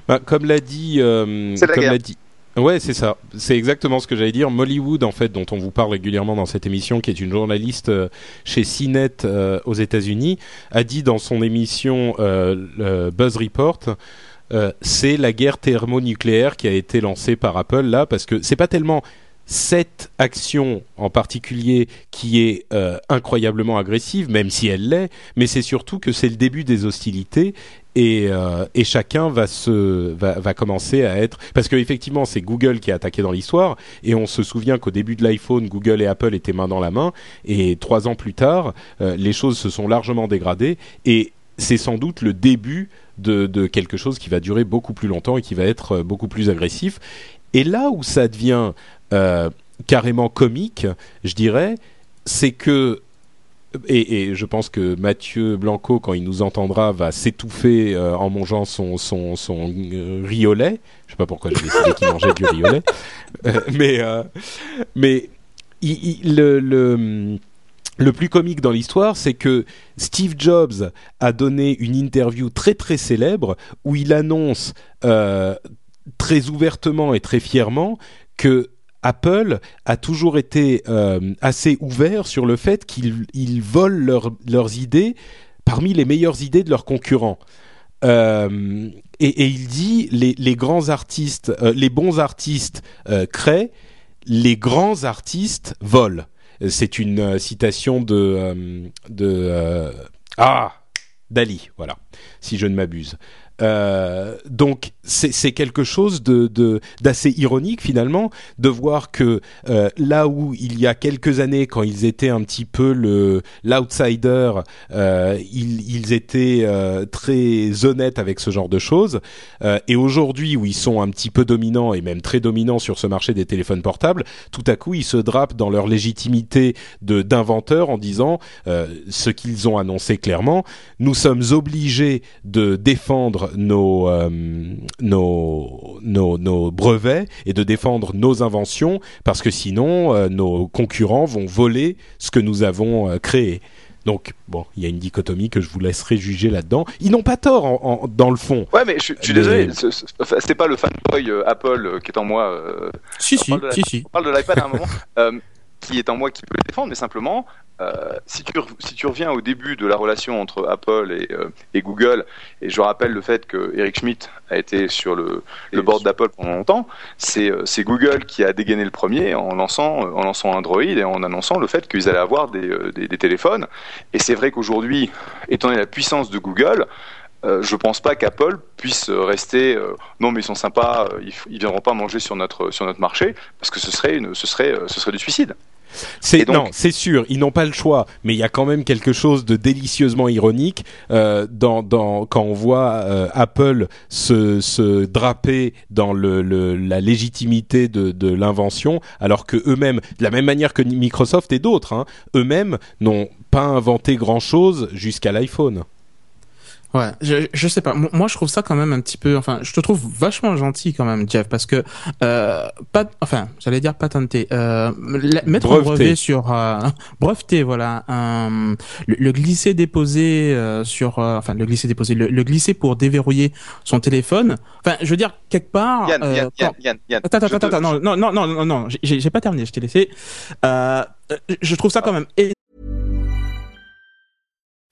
Bah, comme l'a dit, euh, comme l'a dit. Ouais, c'est ça. C'est exactement ce que j'allais dire. Mollywood, en fait, dont on vous parle régulièrement dans cette émission, qui est une journaliste euh, chez CNET euh, aux États-Unis, a dit dans son émission euh, le Buzz Report. euh, c'est la guerre thermonucléaire qui a été lancée par Apple là parce que c'est pas tellement cette action en particulier qui est euh, incroyablement agressive, même si elle l'est, mais c'est surtout que c'est le début des hostilités et, euh, chacun va se va, va commencer à être parce que effectivement c'est Google qui a attaqué dans l'histoire et on se souvient qu'au début de l'iPhone Google et Apple étaient main dans la main et trois ans plus tard euh, les choses se sont largement dégradées et c'est sans doute le début de, de quelque chose qui va durer beaucoup plus longtemps et qui va être beaucoup plus agressif. Et là où ça devient carrément comique je dirais c'est que et, je pense que Mathieu Blanco, quand il nous entendra, va s'étouffer euh, en mangeant son, son, son euh, lait. Je sais pas pourquoi j'ai décidé qu'il mangeait du. Euh, mais euh, mais le, le, le plus comique dans l'histoire, c'est que Steve Jobs a donné une interview très très célèbre où il annonce euh, très ouvertement et très fièrement que Apple a toujours été euh, assez ouvert sur le fait qu'ils volent leurs idées parmi les meilleures idées de leurs concurrents. Euh, et, il dit les, grands artistes, euh, les bons artistes créent, les grands artistes volent. C'est une citation de de ah Dali, voilà, si je ne m'abuse. Euh, donc c'est quelque chose d'assez ironique finalement de voir que euh, là où il y a quelques années quand ils étaient un petit peu l'outsider euh, ils, étaient très honnêtes avec ce genre de choses. Et aujourd'hui où ils sont un petit peu dominants et même très dominants sur ce marché des téléphones portables tout à coup ils se drapent dans leur légitimité de d'inventeurs en disant ce qu'ils ont annoncé clairement nous sommes obligés de défendre nos, nos, nos, nos, brevets et de défendre nos inventions parce que sinon euh, nos concurrents vont voler ce que nous avons euh, créé. Donc, bon, il y a une dichotomie que je vous laisserai juger là-dedans. Ils n'ont pas tort en, dans le fond. Ouais, mais je, suis désolé, c'était pas le fanboy euh, Apple qui est en moi. si, si, si, si. On parle de l'iPad à un moment. qui est en moi qui peut le défendre, mais simplement, euh, si, tu, si tu reviens au début de la relation entre Apple et, euh, et Google, et je rappelle le fait que Eric Schmidt a été sur le, le board d'Apple pendant longtemps, c'est euh, Google qui a dégainé le premier en lançant, en lançant Android et en annonçant le fait qu'ils allaient avoir des, des, des téléphones. Et c'est vrai qu'aujourd'hui, étant donné la puissance de Google, euh, je pense pas qu'Apple puisse rester non mais ils sont sympas, ils, ils, viendront pas manger sur notre sur notre marché parce que ce serait une, ce serait ce serait du suicide. C'est non, c'est sûr, ils n'ont pas le choix, mais il y a quand même quelque chose de délicieusement ironique euh, dans, dans quand on voit euh, Apple se, se draper dans le, le la légitimité de, de l'invention, alors que eux-mêmes, de la même manière que Microsoft et d'autres, hein, eux-mêmes n'ont pas inventé grand chose jusqu'à l'iPhone. Ouais, je, je sais pas. Moi, je trouve ça quand même un petit peu. Enfin, je te trouve vachement gentil quand même, Jeff, parce que euh, pas. Enfin, j'allais dire patenté. Euh, mettre breveté. un brevet sur euh, breveté, voilà. Un, le, glisser déposé euh, sur. Euh, enfin, le glisser déposé. Le, le, glisser pour déverrouiller son téléphone. Enfin, je veux dire quelque part. Yann, Yann, Yann, Yann, Yann, Attends, attends, attends, non, non, non, non, non, non. J'ai pas terminé. Je t'ai laissé. je trouve ça quand même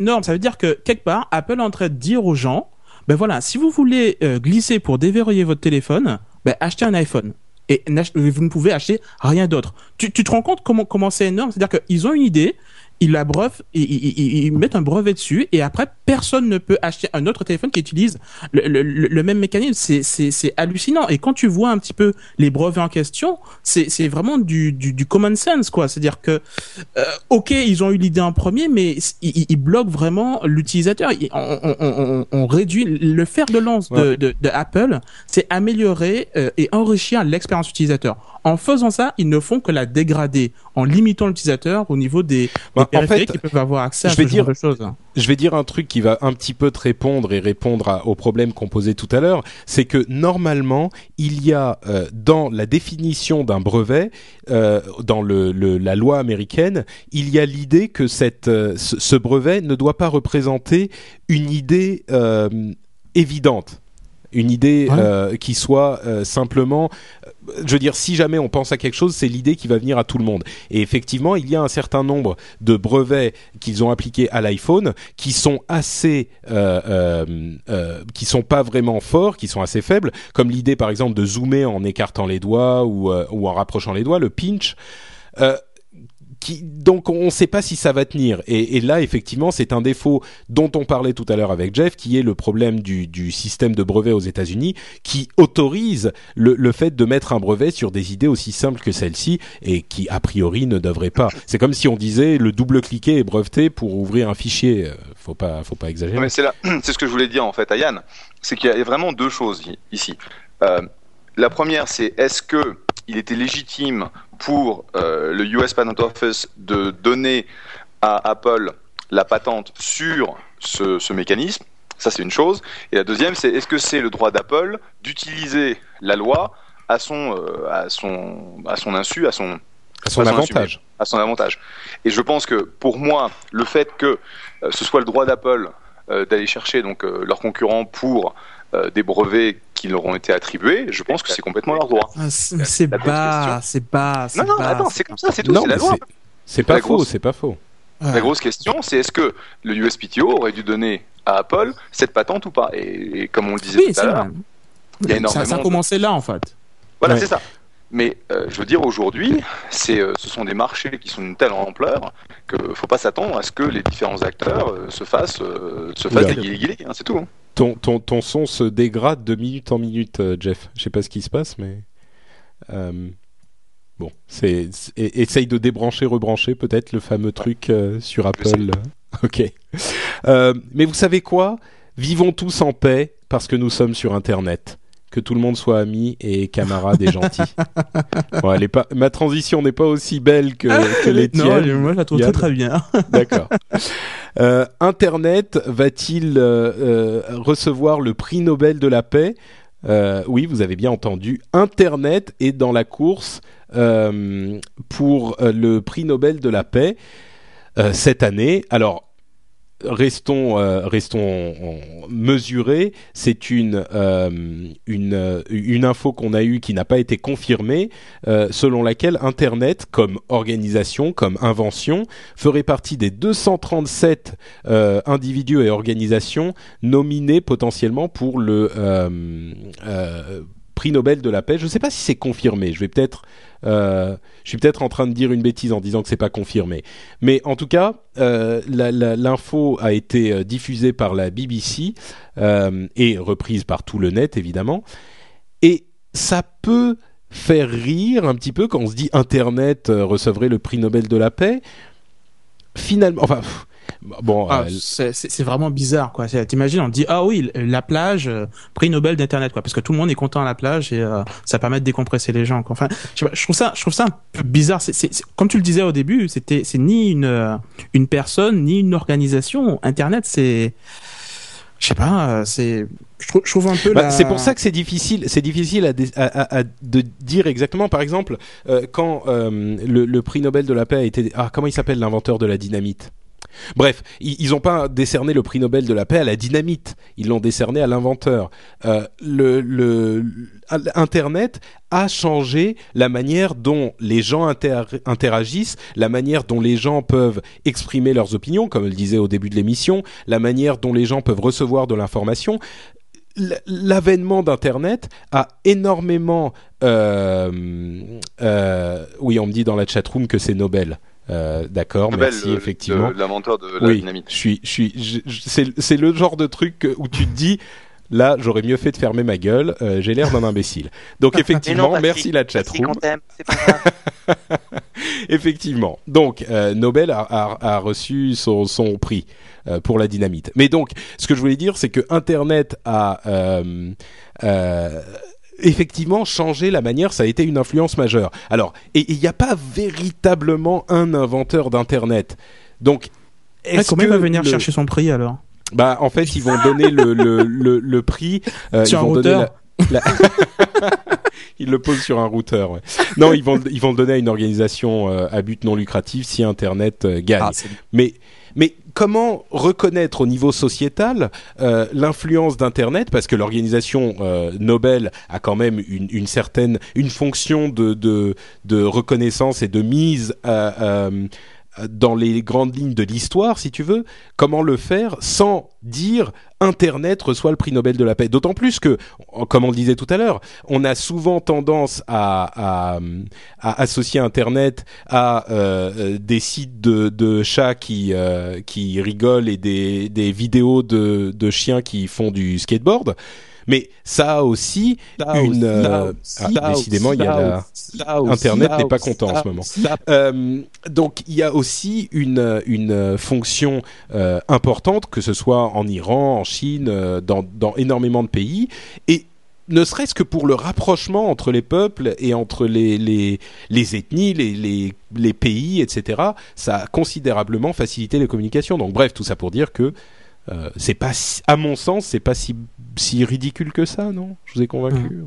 Non, ça veut dire que quelque part, Apple est en train de dire aux gens ben voilà, si vous voulez euh, glisser pour déverrouiller votre téléphone, ben achetez un iPhone. Et vous ne pouvez acheter rien d'autre. Tu, tu te rends compte comment comment c'est énorme? C'est-à-dire qu'ils ont une idée, ils la breuvent, ils, ils, mettent un brevet dessus et après personne ne peut acheter un autre téléphone qui utilise le, le, le même mécanisme. C'est, hallucinant. Et quand tu vois un petit peu les brevets en question, c'est, vraiment du, du, du common sense quoi. C'est-à-dire que euh, ok ils ont eu l'idée en premier, mais ils, ils bloquent vraiment l'utilisateur. On, on, on, on, réduit le fer de lance de, de, de Apple, c'est améliorer euh, et enrichir l'expérience utilisateur. En faisant ça, ils ne font que la dégrader en limitant l'utilisateur au niveau des, bah, en fait, qui peuvent avoir accès à ce dire, genre de choses. Je vais dire un truc qui va un petit peu te répondre et répondre à, au problème qu'on posait tout à l'heure, c'est que normalement, il y a euh, dans la définition d'un brevet, euh, dans le, le, la loi américaine, il y a l'idée que cette, euh, ce, ce, brevet ne doit pas représenter une idée évidente une idée Ouais. euh, qui soit euh, simplement je veux dire, si jamais on pense à quelque chose, c'est l'idée qui va venir à tout le monde. Et effectivement, il y a un certain nombre de brevets qu'ils ont appliqués à l'iPhone qui sont assez, euh, euh, euh, qui sont pas vraiment forts, qui sont assez faibles, comme l'idée par exemple de zoomer en écartant les doigts ou, euh, ou en rapprochant les doigts, le pinch. Donc on ne sait pas si ça va tenir. Et, là, effectivement, c'est un défaut dont on parlait tout à l'heure avec Jeff, qui est le problème du, système de brevet aux États-Unis, qui autorise le, fait de mettre un brevet sur des idées aussi simples que celle-ci et qui a priori ne devrait pas. C'est comme si on disait le double-cliquer est breveté pour ouvrir un fichier. Euh, Faut pas, faut pas exagérer. C'est c'est ce que je voulais dire en fait à Yann, c'est qu'il y a vraiment deux choses ici. Euh, la première, c'est est-ce que il était légitime pour euh, le US Patent Office de donner à Apple la patente sur ce, ce mécanisme Ça, c'est une chose. Et la deuxième, c'est est-ce que c'est le droit d'Apple d'utiliser la loi à son, euh, à son, à son insu, à son, à son façon avantage. à son avantage. Et je pense que pour moi, le fait que euh, ce soit le droit d'Apple d'aller chercher donc leurs concurrents pour euh, des brevets qui leur ont été attribués, je pense que c'est complètement leur droit. Ah, C'est bas, c'est bas. Non, non, bas, attends, c'est comme ça, c'est tout, c'est la loi. c'est- pas faux, c'est pas faux. Ouais. La grosse question, c'est est-ce que le USPTO aurait dû donner à Apple cette patente ou pas? Et, et comme on le disait Oui, tout à l'heure, il y a Ça, énormément ça a de- commencé là en fait. Voilà, Ouais. c'est ça. Mais euh, je veux dire, aujourd'hui, c'est, euh, ce sont des marchés qui sont d'une telle ampleur que faut pas s'attendre à ce que les différents acteurs euh, se fassent, euh, se fassent des guillis hein, c'est tout. hein. Ton, ton, ton son se dégrade de minute en minute, euh, Jeff. Je sais pas ce qui se passe, mais euh, bon, c'est essaye de débrancher, rebrancher peut-être le fameux truc euh, sur Apple. Ok. Euh, mais vous savez quoi? Vivons tous en paix parce que nous sommes sur Internet. Que tout le monde soit ami et camarade et gentil. Bon, elle est pas, ma transition n'est pas aussi belle que, que les Non, tiennes. moi je la trouve très très bien. D'accord. Euh, Internet va-t-il euh, euh, recevoir le prix Nobel de la paix? Euh, Oui, vous avez bien entendu. Internet est dans la course pour le prix Nobel de la paix cette année. Alors. Restons, euh, restons mesurés. C'est une euh, une euh, une info qu'on a eue qui n'a pas été confirmée, euh, selon laquelle Internet, comme organisation, comme invention, ferait partie des 237 euh, individus et organisations nominés potentiellement pour le euh, prix Nobel de la paix. Je ne sais pas si c'est confirmé. Je vais peut-être, euh, je suis peut-être en train de dire une bêtise en disant que c'est pas confirmé. Mais en tout cas, euh, l'info a été euh, diffusée par la BBC et reprise par tout le net évidemment. Et ça peut faire rire un petit peu quand on se dit Internet recevrait le prix Nobel de la paix. Finalement, enfin, bon, Ah, euh, c'est vraiment bizarre quoi. T'imagines, on dit ah oui la plage, euh, prix Nobel d'internet quoi, parce que tout le monde est content à la plage et euh, ça permet de décompresser les gens. Quoi. Enfin, je, sais pas, je trouve ça, je trouve ça un peu bizarre. C'est comme tu le disais au début, c'était c'est ni une euh, une personne ni une organisation. Internet c'est, je sais pas, c'est, je trouve, je trouve un peu. Bah, la- C'est pour ça que c'est difficile, c'est difficile à, dé- à- à- à de dire exactement. Par exemple, euh, quand euh, le, le prix Nobel de la paix a été, ah comment il s'appelle l'inventeur de la dynamite? Bref, ils n'ont pas décerné le prix Nobel de la paix à la dynamite, ils l'ont décerné à l'inventeur. Euh, le, Internet a changé la manière dont les gens inter- interagissent, la manière dont les gens peuvent exprimer leurs opinions, comme le disait au début de l'émission, la manière dont les gens peuvent recevoir de l'information l'avènement d'Internet a énormément... euh, euh, oui, on me dit dans la chatroom que c'est Nobel. Euh, D'accord, merci, le- effectivement. le- l'inventeur de la oui, dynamite. je suis, je suis, c'est, c'est le genre de truc où tu te dis, là, j'aurais mieux fait de fermer ma gueule. euh, j'ai l'air d'un imbécile. Donc effectivement, merci la chatroom. c'est pas grave. Effectivement. Donc, euh, Nobel a, a- a reçu son, son prix euh, pour la dynamite. Mais donc, ce que je voulais dire, c'est que Internet a euh, euh, effectivement changé la manière. Ça a été une influence majeure. Alors, et il n'y a pas véritablement un inventeur d'Internet. Donc, Ouais, est-ce comment il que va venir le- chercher son prix alors Bah, en fait, ils vont donner le, le, le, le prix. euh, Sur ils un vont donner routeur la- la- Ils le posent sur un routeur. Ouais. Non, ils vont ils vont le donner à une organisation euh, à but non lucratif si Internet euh, gagne. Ah, c'est- Mais mais comment reconnaître au niveau sociétal euh, l'influence d'Internet? Parce que l'organisation euh, Nobel a quand même une, certaine une fonction de, de, de reconnaissance et de mise euh, dans les grandes lignes de l'histoire, si tu veux, comment le faire sans dire Internet reçoit le prix Nobel de la paix. D'autant plus que, comme on le disait tout à l'heure, on a souvent tendance à, associer Internet à euh, des sites de, chats qui, euh, rigolent et des, vidéos de chiens qui font du skateboard. Mais ça a aussi une. Euh, ah, décidément, il y a la... Internet n'est pas content en ce moment. Euh, donc il y a aussi une une fonction euh, importante, que ce soit en Iran, en Chine, dans dans énormément de pays et ne serait-ce que pour le rapprochement entre les peuples et entre les, les, les ethnies, les, les, les, pays, etc., ça a considérablement facilité les communications. Donc bref, tout ça pour dire que euh, c'est pas, à mon sens, c'est pas si, si ridicule que ça, non? Je vous ai convaincu. Mmh.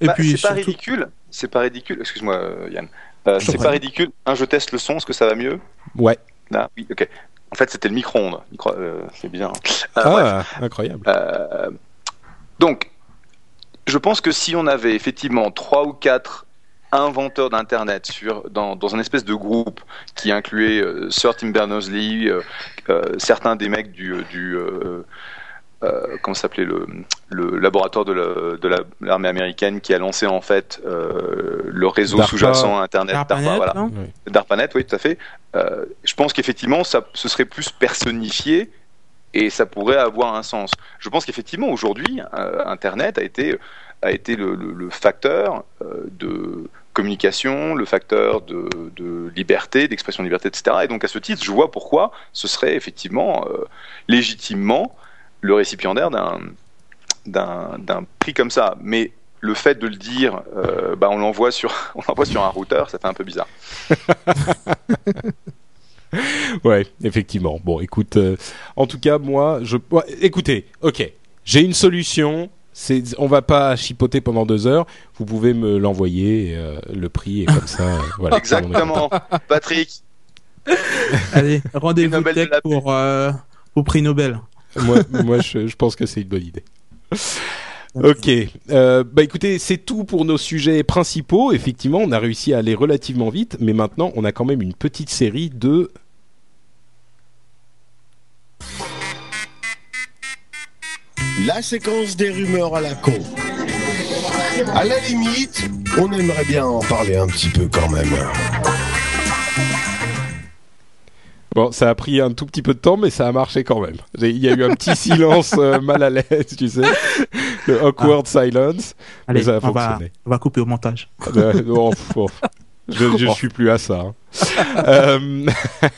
Et bah, puis c'est pas ridicule. C'est pas ridicule. Excuse-moi, euh, Yann. Euh, c'est pas ridicule. Un, je teste le son. Est-ce que ça va mieux? Ouais. Là, oui. Ok. En fait, c'était le micro-ondes. Micro c'est bien. ah, incroyable. donc, je pense que si on avait effectivement trois ou quatre inventeur d'Internet sur dans, dans un espèce de groupe qui incluait euh, Sir Tim Berners-Lee, euh, euh, certains des mecs du, du comment s'appelait le, le laboratoire de l'armée américaine qui a lancé en fait le réseau sous-jacent Internet DARPANET, voilà. DARPANET, oui, tout à fait. je pense qu'effectivement, ça, ce serait plus personnifié et ça pourrait avoir un sens. Je pense qu'effectivement, aujourd'hui, Internet a été, a été le, le, le facteur de communication, le facteur de, de liberté, d'expression de liberté, etc. Et donc à ce titre, je vois pourquoi ce serait effectivement euh, légitimement le récipiendaire d'un d'un prix comme ça. Mais le fait de le dire, euh, bah on l'envoie sur on l'envoie sur un routeur, ça fait un peu bizarre. ouais, effectivement. Bon, écoute, euh, en tout cas, moi, je, ouais, écoutez, ok, j'ai une solution c'est, on va pas chipoter pendant deux heures. Vous pouvez me l'envoyer, euh, le prix est comme ça. Euh, voilà, Exactement, Patrick. Allez, rendez-vous pour euh, au prix Nobel. Moi, moi je, je, pense que c'est une bonne idée. Ok, euh, bah écoutez, c'est tout pour nos sujets principaux. Effectivement, on a réussi à aller relativement vite, mais maintenant, on a quand même une petite série de la séquence des rumeurs à la con. À la limite, on aimerait bien en parler un petit peu quand même. Bon, ça a pris un tout petit peu de temps, mais ça a marché quand même. Il y a eu un petit silence euh, mal à l'aise, tu sais, le awkward ah. silence. Allez, mais ça a on, fonctionné. Va, on va couper au montage. Euh, oh, oh, je, je suis plus à ça. Hein. euh...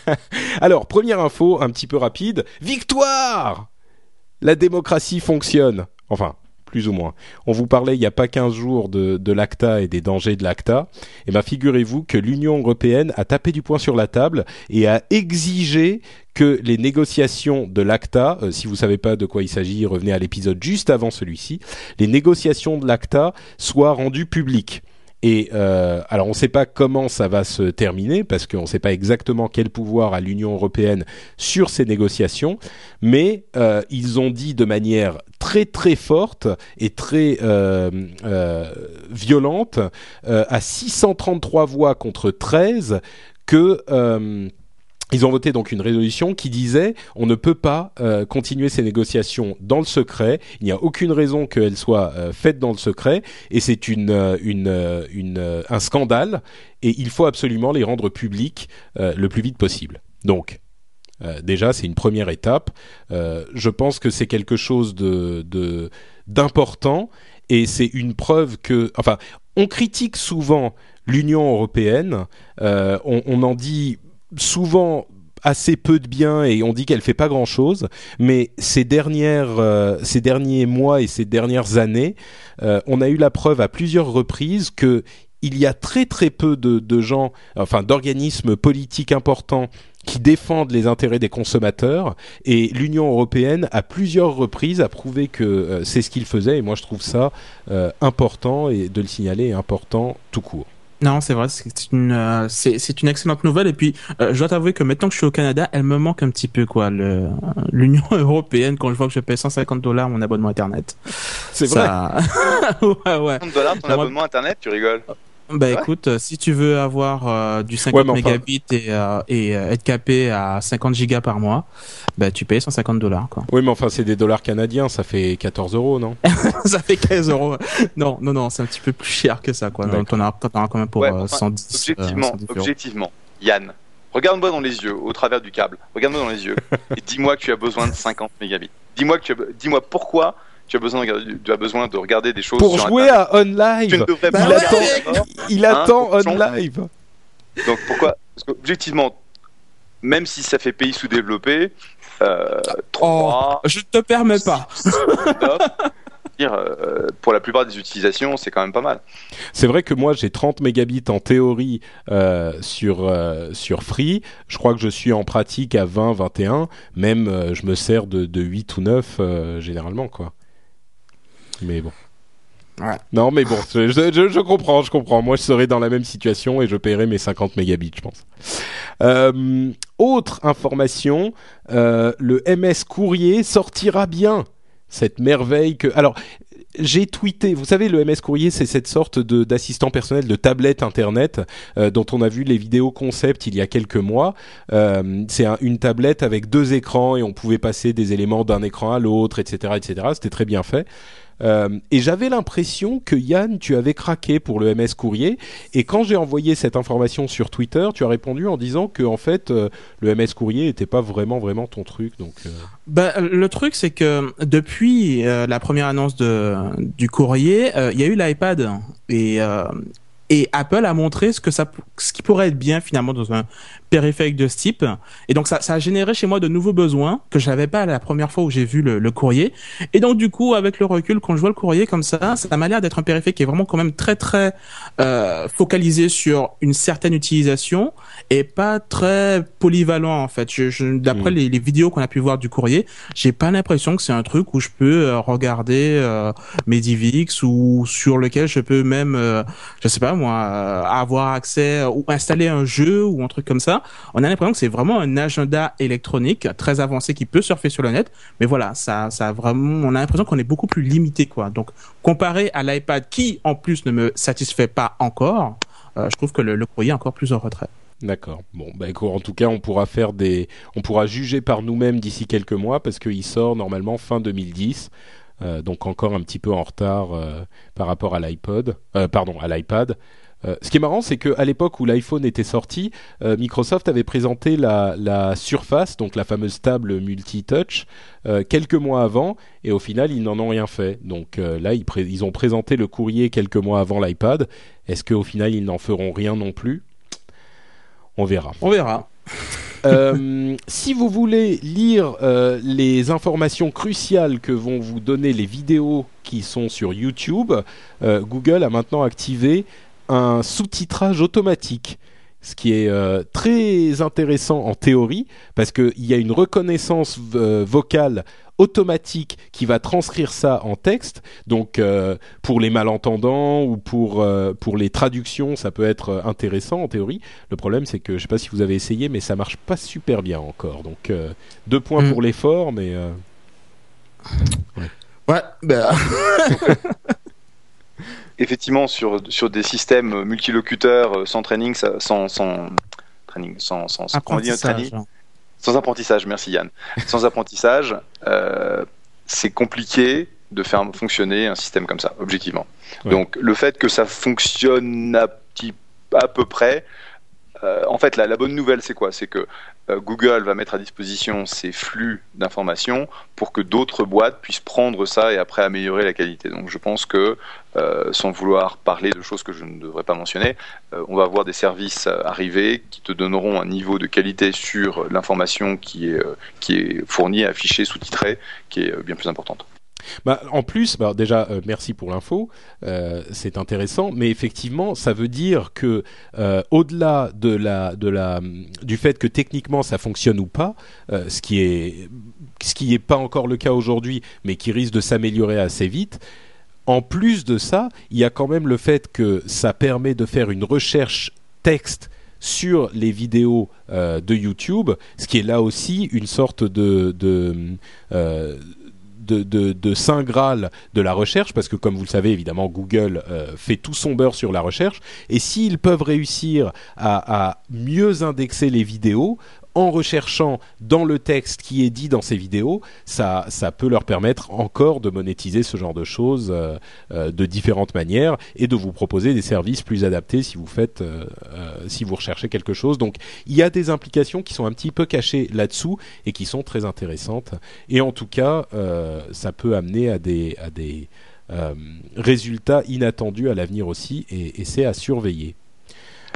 Alors, première info, un petit peu rapide. Victoire la démocratie fonctionne. Enfin, plus ou moins. On vous parlait il n'y a pas 15 jours de, l'ACTA et des dangers de l'ACTA. Eh bien figurez-vous que l'Union européenne a tapé du poing sur la table et a exigé que les négociations de l'ACTA, euh, si vous savez pas de quoi il s'agit, revenez à l'épisode juste avant celui-ci, les négociations de l'ACTA soient rendues publiques. Et euh, alors on ne sait pas comment ça va se terminer parce qu'on ne sait pas exactement quel pouvoir a l'Union européenne sur ces négociations, mais euh, ils ont dit de manière très très forte et très euh, euh violente euh, à 633 voix contre 13 que euh, ils ont voté donc une résolution qui disait on ne peut pas euh, continuer ces négociations dans le secret. Il n'y a aucune raison qu'elles soient euh, faites dans le secret et c'est une, euh, euh, un scandale et il faut absolument les rendre publics le plus vite possible. Donc déjà c'est une première étape. je pense que c'est quelque chose de d'important et c'est une preuve que enfin on critique souvent l'Union européenne, on en dit souvent assez peu de bien et on dit qu'elle fait pas grand chose mais euh, ces derniers mois et ces dernières années euh, on a eu la preuve à plusieurs reprises que il y a très très peu de, de gens enfin d'organismes politiques importants qui défendent les intérêts des consommateurs et l'Union européenne à plusieurs reprises a prouvé que euh, c'est ce qu'il faisait et moi je trouve ça important et de le signaler important tout court Non, c'est vrai, c'est une, euh, c'est, c'est une excellente nouvelle. Et puis, euh, je dois t'avouer que maintenant que je suis au Canada, elle me manque un petit peu, quoi, le, l'Union européenne, quand je vois que je paye 150 dollars mon abonnement Internet. C'est Ça- ouais, ouais. 30 dollars ton abonnement internet, tu rigoles Bah Ouais. écoute, euh, si tu veux avoir euh, du 50 Ouais, enfin- mégabits et, euh, et euh, être capé à 50 gigas par mois, bah tu payes 150 dollars, quoi. Oui, mais enfin, c'est des dollars canadiens, ça fait 14 euros, non? Ça fait 15 euros. Non, non, non, c'est un petit peu plus cher que ça, quoi. Donc, as, t'en auras quand même pour Ouais, euh, enfin, 110, euh, Objectivement, 110 euros. objectivement, Yann, regarde-moi dans les yeux, au travers du câble. Regarde-moi dans les yeux et dis-moi que tu as besoin de 50 mégabits. Dis-moi que tu as, be- dis-moi pourquoi tu as besoin de, regarder- tu as besoin de regarder des choses Pour sur jouer Internet. à On Tu ne Live devrais Bah ouais, mec. d'abord. Il Hein, attend pour On changer. Live Donc pourquoi? Parce qu'objectivement, même si ça fait pays sous-développé, euh, 3, Je te permets pas. euh, pour la plupart des utilisations, c'est quand même pas mal. C'est vrai que moi j'ai 30 mégabits en théorie euh, sur euh, sur Free. Je crois que je suis en pratique à 20, 21. Même euh, je me sers de, de 8 ou 9 euh, généralement quoi. Mais bon. Ouais. Non mais bon, je, je, je comprends, je comprends. Moi je serais dans la même situation et je paierais mes 50 mégabits, je pense. Euh, autre information, euh, le MS Courrier sortira bien. Cette merveille que... Alors, j'ai tweeté, vous savez, le MS Courrier, c'est cette sorte d'assistant personnel, de tablette internet euh, dont on a vu les vidéos concept il y a quelques mois. Euh, c'est un- une tablette avec deux écrans et on pouvait passer des éléments d'un écran à l'autre, etc., etc. C'était très bien fait. Euh, et j'avais l'impression que Yann, tu avais craqué pour le MS Courrier. Et quand j'ai envoyé cette information sur Twitter, tu as répondu en disant que en fait, euh, le MS Courrier n'était pas vraiment vraiment ton truc. Donc, Bah, le truc, c'est que depuis la première annonce de, du courrier, il y a eu l'iPad et, et Apple a montré ce que ça, ce qui pourrait être bien finalement dans un périphérique de ce type. Et donc ça, ça a généré chez moi de nouveaux besoins que je n'avais pas la première fois où j'ai vu le, courrier. Et donc du coup, avec le recul, quand je vois le courrier comme ça, ça m'a l'air d'être un périphérique qui est vraiment quand même très très euh, focalisé sur une certaine utilisation et pas très polyvalent en fait. Je, je, D'après Mm. les, les vidéos qu'on a pu voir du courrier, j'ai pas l'impression que c'est un truc où je peux euh, regarder euh, mes DivX ou sur lequel je peux même, euh, je sais pas moi, euh, avoir accès ou installer un jeu ou un truc comme ça. On a l'impression que c'est vraiment un agenda électronique très avancé qui peut surfer sur le net, mais voilà, ça, ça vraiment, on a l'impression qu'on est beaucoup plus limité quoi. Donc comparé à l'iPad qui en plus ne me satisfait pas encore, euh, je trouve que le, le courrier est encore plus en retrait. D'accord. Bon, bah, en tout cas, on pourra faire des, on pourra juger par nous-mêmes d'ici quelques mois parce qu'il sort normalement fin 2010, euh, donc encore un petit peu en retard euh, par rapport à l'iPod, euh, pardon, à l'iPad. Ce qui est marrant, c'est qu'à l'époque où l'iPhone était sorti, Microsoft avait présenté la, Surface, donc la fameuse table multi-touch, quelques mois avant, et au final, ils n'en ont rien fait. Donc là, ils ont présenté le courrier quelques mois avant l'iPad. Est-ce qu'au final, ils n'en feront rien non plus? On verra. On verra. Euh, si vous voulez lire euh, les informations cruciales que vont vous donner les vidéos qui sont sur YouTube, euh, Google a maintenant activé un sous-titrage automatique. Ce qui est très intéressant en théorie, parce qu'il y a une reconnaissance vocale automatique qui va transcrire ça en texte. Donc euh, pour les malentendants ou pour, euh, pour les traductions, ça peut être intéressant en théorie. Le problème, c'est que je sais pas si vous avez essayé, mais ça marche pas super bien encore. Donc euh, deux points Mm. pour l'effort, mais euh, Ouais, bah, Effectivement, sur, sur des systèmes multilocuteurs sans training, ça- sans, sans training, sans, sans, sans- dit, apprentissage. training Sans apprentissage, merci Yann. Sans apprentissage, euh, c'est compliqué de faire fonctionner un système comme ça, objectivement. Ouais. Donc le fait que ça fonctionne à, petit, à peu près, euh, en fait la, bonne nouvelle c'est quoi? C'est que euh, Google va mettre à disposition ces flux d'informations pour que d'autres boîtes puissent prendre ça et après améliorer la qualité. Donc je pense que, euh, sans vouloir parler de choses que je ne devrais pas mentionner, on va avoir des services arriver qui te donneront un niveau de qualité sur l'information qui est, qui est fournie, affichée, sous-titrée, qui est bien plus importante. Bah, en plus, bah, déjà, euh, merci pour l'info, euh, c'est intéressant, mais effectivement, ça veut dire que euh, au-delà de la, de la, du fait que techniquement ça fonctionne ou pas, ce qui ce qui est pas encore le cas aujourd'hui, mais qui risque de s'améliorer assez vite. en plus de ça, il y a quand même le fait que ça permet de faire une recherche texte sur les vidéos de YouTube, ce qui est là aussi une sorte de, de de, de, de, saint graal de la recherche, parce que comme vous le savez, évidemment, Google euh, fait tout son beurre sur la recherche. Et s'ils peuvent réussir à, mieux indexer les vidéos, en recherchant dans le texte qui est dit dans ces vidéos, ça, peut leur permettre encore de monétiser ce genre de choses euh, euh, de différentes manières et de vous proposer des services plus adaptés si vous faites, euh, si vous recherchez quelque chose. Donc, il y a des implications qui sont un petit peu cachées là-dessous et qui sont très intéressantes. Et en tout cas, ça peut amener à des, résultats inattendus à l'avenir aussi, et c'est à surveiller.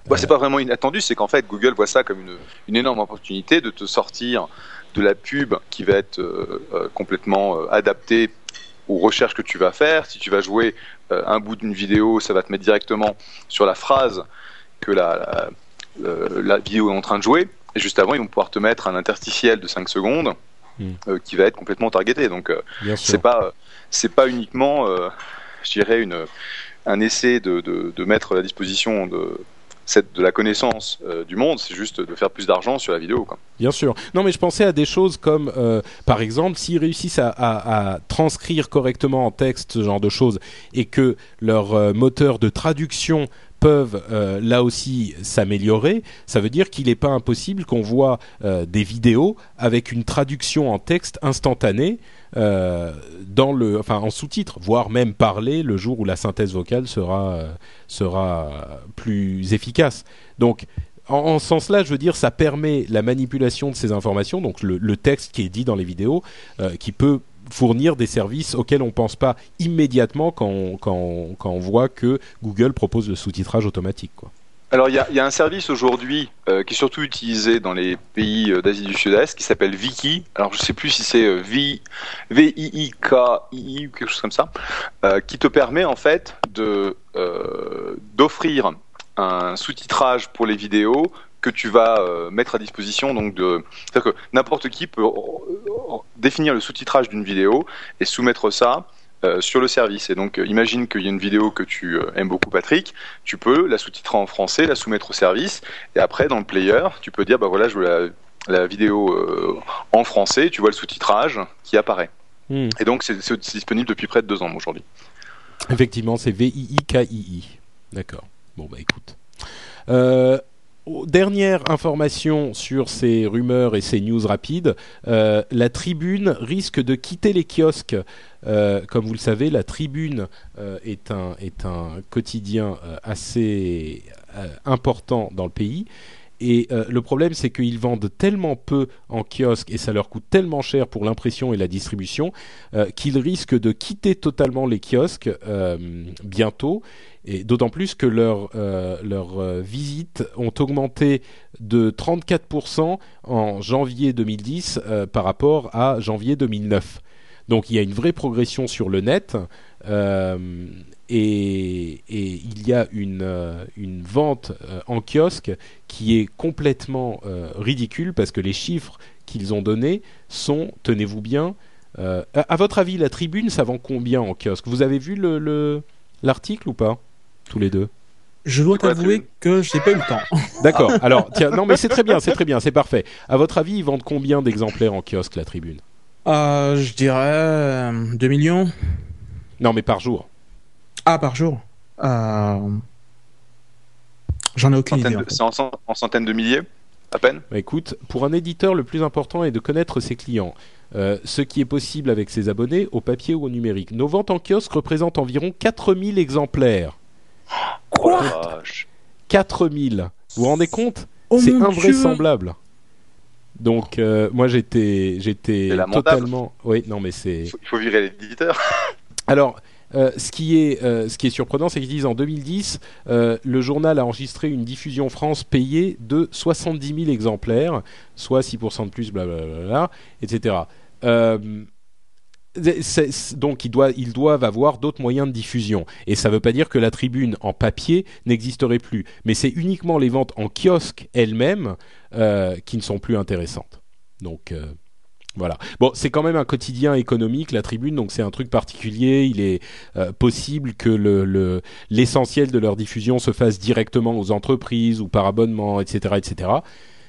Bah, c'est pas vraiment inattendu, c'est qu'en fait Google voit ça comme une, une, énorme opportunité de te sortir de la pub qui va être euh, euh, complètement euh, adaptée aux recherches que tu vas faire. Si tu vas jouer euh, un bout d'une vidéo, ça va te mettre directement sur la phrase que la, la, la, vidéo est en train de jouer. Et juste avant, ils vont pouvoir te mettre un interstitiel de 5 secondes mm. qui va être complètement targeté. Donc c'est pas c'est pas uniquement, je dirais, une, un essai de, de, de mettre à la disposition de cette, de la connaissance euh, du monde, c'est juste de faire plus d'argent sur la vidéo. Quoi. Bien sûr. Non, mais je pensais à des choses comme, euh, par exemple, s'ils réussissent à, transcrire correctement en texte ce genre de choses et que leur euh, moteur de traduction peuvent euh, là aussi s'améliorer, ça veut dire qu'il n'est pas impossible qu'on voit euh, des vidéos avec une traduction en texte instantanée euh, dans le, enfin en sous-titres, voire même parler le jour où la synthèse vocale sera sera plus efficace. Donc en, ce sens-là, je veux dire, ça permet la manipulation de ces informations, donc le, le texte qui est dit dans les vidéos, qui peut fournir des services auxquels on ne pense pas immédiatement quand on, voit que Google propose le sous-titrage automatique. Quoi. Alors il y a, un service aujourd'hui euh, qui est surtout utilisé dans les pays euh, d'Asie du Sud-Est qui s'appelle Viki. Alors je sais plus si c'est euh, V V I ou quelque chose comme ça, qui te permet en fait d'offrir un sous-titrage pour les vidéos que tu vas euh, mettre à disposition. Donc de, c'est-à-dire que n'importe qui peut définir le sous-titrage d'une vidéo et soumettre ça euh, sur le service. Et donc, euh, imagine qu'il y a une vidéo que tu euh, aimes beaucoup, Patrick. Tu peux la sous-titrer en français, la soumettre au service, et après, dans le player, tu peux dire, bah voilà, je veux la, la vidéo euh, en français. Tu vois le sous-titrage qui apparaît. Mm. Et donc, c'est disponible depuis près de deux ans aujourd'hui. Effectivement, c'est V-I-I-K-I-I. D'accord. Bon, bah écoute. Euh, dernière information sur ces rumeurs et ces news rapides, euh, la Tribune risque de quitter les kiosques. Euh, comme vous le savez, la Tribune euh, est, un, est un quotidien assez important dans le pays. Et euh, le problème, c'est qu'ils vendent tellement peu en kiosque et ça leur coûte tellement cher pour l'impression et la distribution euh, qu'ils risquent de quitter totalement les kiosques euh, bientôt. Et d'autant plus que leurs leur, visites ont augmenté de 34% en janvier 2010 par rapport à janvier 2009. Donc il y a une vraie progression sur le net. Et, et, il y a une, euh, une vente euh, en kiosque qui est complètement euh, ridicule parce que les chiffres qu'ils ont donnés sont, tenez-vous bien, à, à, votre avis, la tribune, ça vend combien en kiosque? Vous avez vu l'article le, ou pas Tous les deux? Je dois t'avouer que je n'ai pas eu le temps. D'accord. Alors, tiens, non, mais c'est très bien, c'est très bien, c'est parfait. À votre avis, ils vendent combien d'exemplaires en kiosque, la tribune? Euh, Je dirais 2 millions. Non, mais par jour. Ah, par jour euh... J'en ai aucune idée. En, fait. en, en, centaines de milliers à peine bah, Écoute, pour un éditeur, le plus important est de connaître ses clients. Euh, ce qui est possible avec ses abonnés, au papier ou au numérique. Nos ventes en kiosque représentent environ 4000 exemplaires. Quoi 4000 Vous vous rendez compte oh C'est invraisemblable. Donc euh, moi j'étais j'étais totalement oui non mais c'est il faut, faut virer l'éditeur. Alors euh, ce, qui est, euh, ce qui est surprenant, c'est qu'ils disent en 2010, euh, le journal a enregistré une diffusion France payée de 70 000 exemplaires, soit 6% de plus, etc. Donc ils doivent, ils doivent avoir d'autres moyens de diffusion. Et ça ne veut pas dire que la tribune en papier n'existerait plus. Mais c'est uniquement les ventes en kiosque elles-mêmes qui ne sont plus intéressantes. Donc Voilà. Bon, c'est quand même un quotidien économique, la Tribune, donc c'est un truc particulier. Il est euh, possible que le l'essentiel de leur diffusion se fasse directement aux entreprises ou par abonnement, etc., etc.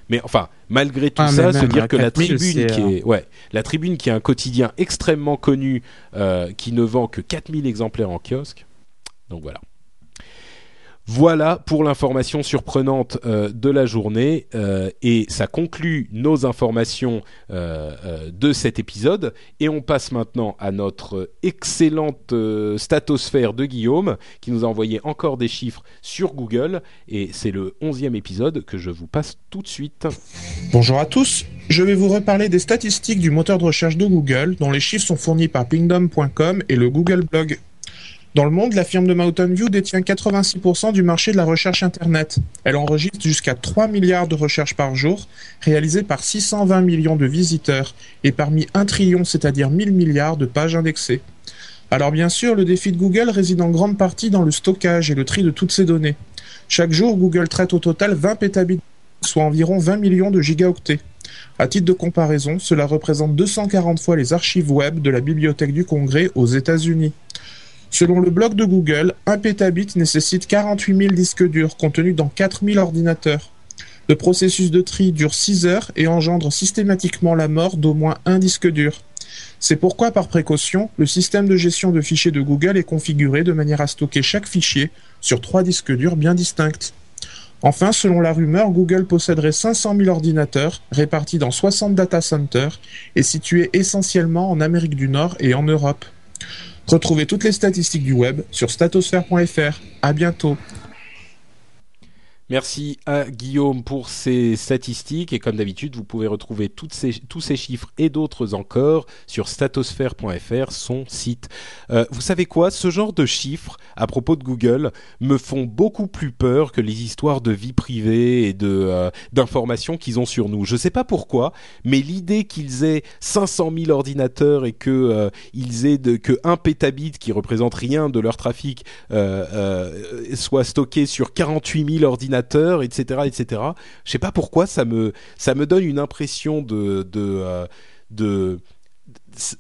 Mais enfin, malgré tout Ah, ça, se dire que la 4000, Tribune, qui est ouais, la Tribune qui est un quotidien extrêmement connu, euh, qui ne vend que 4000 exemplaires en kiosque. Donc voilà. Voilà pour l'information surprenante euh, de la journée euh, et ça conclut nos informations euh, de cet épisode et on passe maintenant à notre excellente statosphère de Guillaume qui nous a envoyé encore des chiffres sur Google et c'est le onzième épisode que je vous passe tout de suite. Bonjour à tous, je vais vous reparler des statistiques du moteur de recherche de Google, dont les chiffres sont fournis par pingdom.com et le Google Blog. Dans le monde, la firme de Mountain View détient 86% du marché de la recherche Internet. Elle enregistre jusqu'à 3 milliards de recherches par jour, réalisées par 620 millions de visiteurs, et parmi 1 trillion, c'est-à-dire 1000 milliards de pages indexées. Alors bien sûr, le défi de Google réside en grande partie dans le stockage et le tri de toutes ces données. Chaque jour, Google traite au total 20 pétabits, soit environ 20 millions de gigaoctets. À titre de comparaison, cela représente 240 fois les archives web de la Bibliothèque du Congrès aux États-Unis. Selon le blog de Google, un pétabit nécessite 48 000 disques durs contenus dans 4000 ordinateurs. Le processus de tri dure 6 heures et engendre systématiquement la mort d'au moins un disque dur. C'est pourquoi, par précaution, le système de gestion de fichiers de Google est configuré de manière à stocker chaque fichier sur trois disques durs bien distincts. Enfin, selon la rumeur, Google posséderait 500 000 ordinateurs répartis dans 60 data centers et situés essentiellement en Amérique du Nord et en Europe. Retrouvez toutes les statistiques du web sur statosphère.fr. À bientôt. Merci à Guillaume pour ces statistiques et comme d'habitude, vous pouvez retrouver toutes ces, tous ces chiffres et d'autres encore sur statosphère.fr, son site. Euh, vous savez quoi? Ce genre de chiffres à propos de Google me font beaucoup plus peur que les histoires de vie privée et de euh, d'informations qu'ils ont sur nous. Je sais pas pourquoi, mais l'idée qu'ils aient 500 000 ordinateurs et que euh, ils aient que un pétabit qui représente rien de leur trafic euh, soit stocké sur 48 000 ordinateurs etc., etc. Je sais pas pourquoi ça me ça me donne une impression de de euh, de,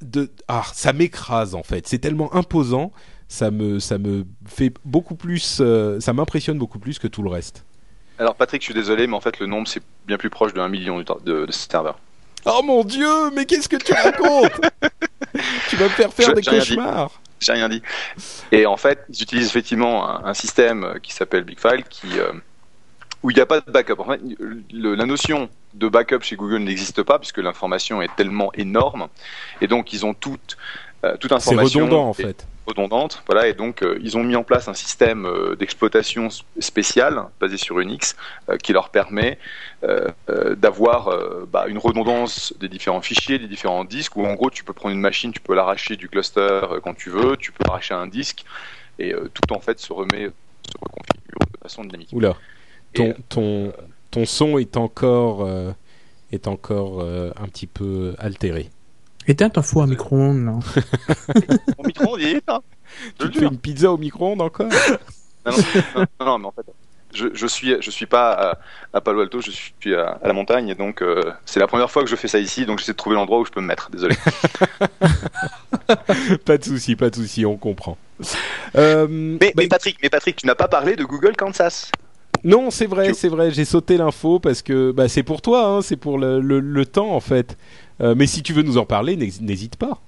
de ah ça m'écrase en fait. C'est tellement imposant, ça me ça me fait beaucoup plus, euh, ça m'impressionne beaucoup plus que tout le reste. Alors Patrick, je suis désolé, mais en fait le nombre c'est bien plus proche de 1 million de, serveurs. Oh mon dieu, mais qu'est-ce que tu racontes? Tu vas me faire faire Je- des cauchemars. J'ai rien dit. Et en fait, ils utilisent effectivement un, un système qui s'appelle BigFile qui euh, où il n'y a pas de backup. En fait, le- la notion de backup chez Google n'existe pas puisque l'information est tellement énorme et donc ils ont toute euh, toute C'est information redondant en fait. redondante. Voilà, et donc euh, ils ont mis en place un système euh, d'exploitation spécial basé sur Unix euh, qui leur permet euh, euh, d'avoir euh, bah, une redondance des différents fichiers, des différents disques. Où en gros, tu peux prendre une machine, tu peux l'arracher du cluster quand tu veux, tu peux arracher un disque et euh, tout en fait se remet, se reconfigure de façon dynamique. Oula, ton euh, ton ton son est encore euh, est encore euh, un petit peu altéré. Éteins ton four à micro-ondes, non Mon micro-ondes, il est éteint. Je Tu te fais une pizza au micro-ondes encore? Non, non, non, non, non, mais en fait, je, je suis, je suis pas à, à Palo Alto, je suis à, à la montagne, donc euh, c'est la première fois que je fais ça ici, donc j'essaie de trouver l'endroit où je peux me mettre. Désolé. Pas de souci, pas de souci, on comprend. Euh, Mais, bah, mais Patrick, mais Patrick, tu n'as pas parlé de Google Kansas? Non, c'est vrai, c'est vrai. J'ai sauté l'info parce que bah, c'est pour toi, hein, c'est pour le, le- le temps en fait. Euh, mais si tu veux nous en parler, n'hés- n'hésite pas.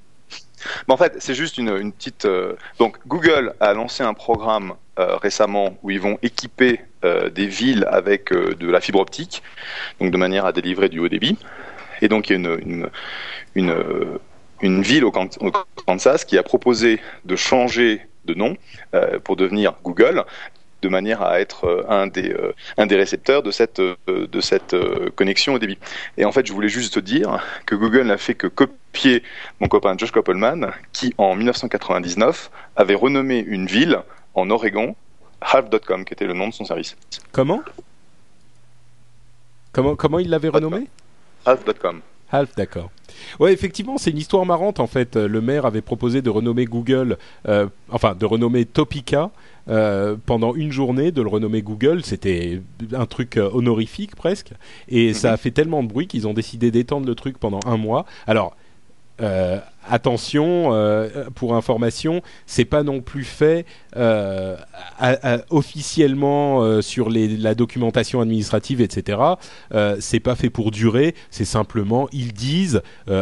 Mais en fait, c'est juste une, une petite. euh, Donc, Google a lancé un programme euh, récemment où ils vont équiper des villes avec de la fibre optique, donc de manière à délivrer du haut débit. Et donc, il y a une, une, une, une ville au, Kan- au Kansas qui a proposé de changer de nom euh, pour devenir Google de manière à être euh, un des euh, un des récepteurs de cette de cette euh, connexion au débit. Et en fait, je voulais juste te dire que Google n'a fait que copier mon copain Josh Koppelman, qui en 1999 avait renommé une ville en Oregon Half.com, qui était le nom de son service. Comment? Comment comment il l'avait renommé? Half.com. Half, d'accord. Ouais, effectivement, c'est une histoire marrante en fait. Le maire avait proposé de renommer Google, euh, enfin de renommer Topica euh, pendant une journée, de le renommer Google. C'était un truc euh, honorifique presque, et ça a fait tellement de bruit qu'ils ont décidé d'étendre le truc pendant un mois. Alors. Euh, attention, euh, pour information, c'est pas non plus fait euh, officiellement euh, sur la documentation administrative, etc. C'est pas fait pour durer. C'est simplement, ils disent,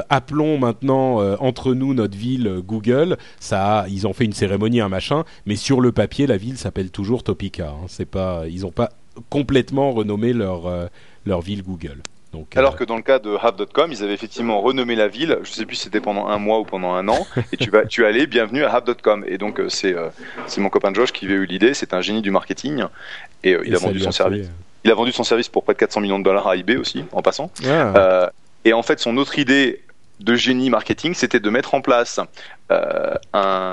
appelons maintenant entre nous notre ville Google. Ça, ils ont fait une cérémonie, un machin, mais sur le papier, la ville s'appelle toujours Topica. hein. C'est pas, ils ont pas complètement renommé leur ville Google. Donc, Alors euh, que dans le cas de Have.com, ils avaient effectivement renommé la ville. Je sais plus si c'était pendant un mois ou pendant un an. Et tu vas, tu allais, bienvenue à Have.com. Et donc euh, c'est euh, c'est mon copain Josh qui avait eu l'idée. C'est un génie du marketing et euh, il et a vendu son a service. fait- Il a vendu son service pour près de 400 millions de dollars à eBay aussi, en passant. Ah. Et en fait, son autre idée de génie marketing, c'était de mettre en place un,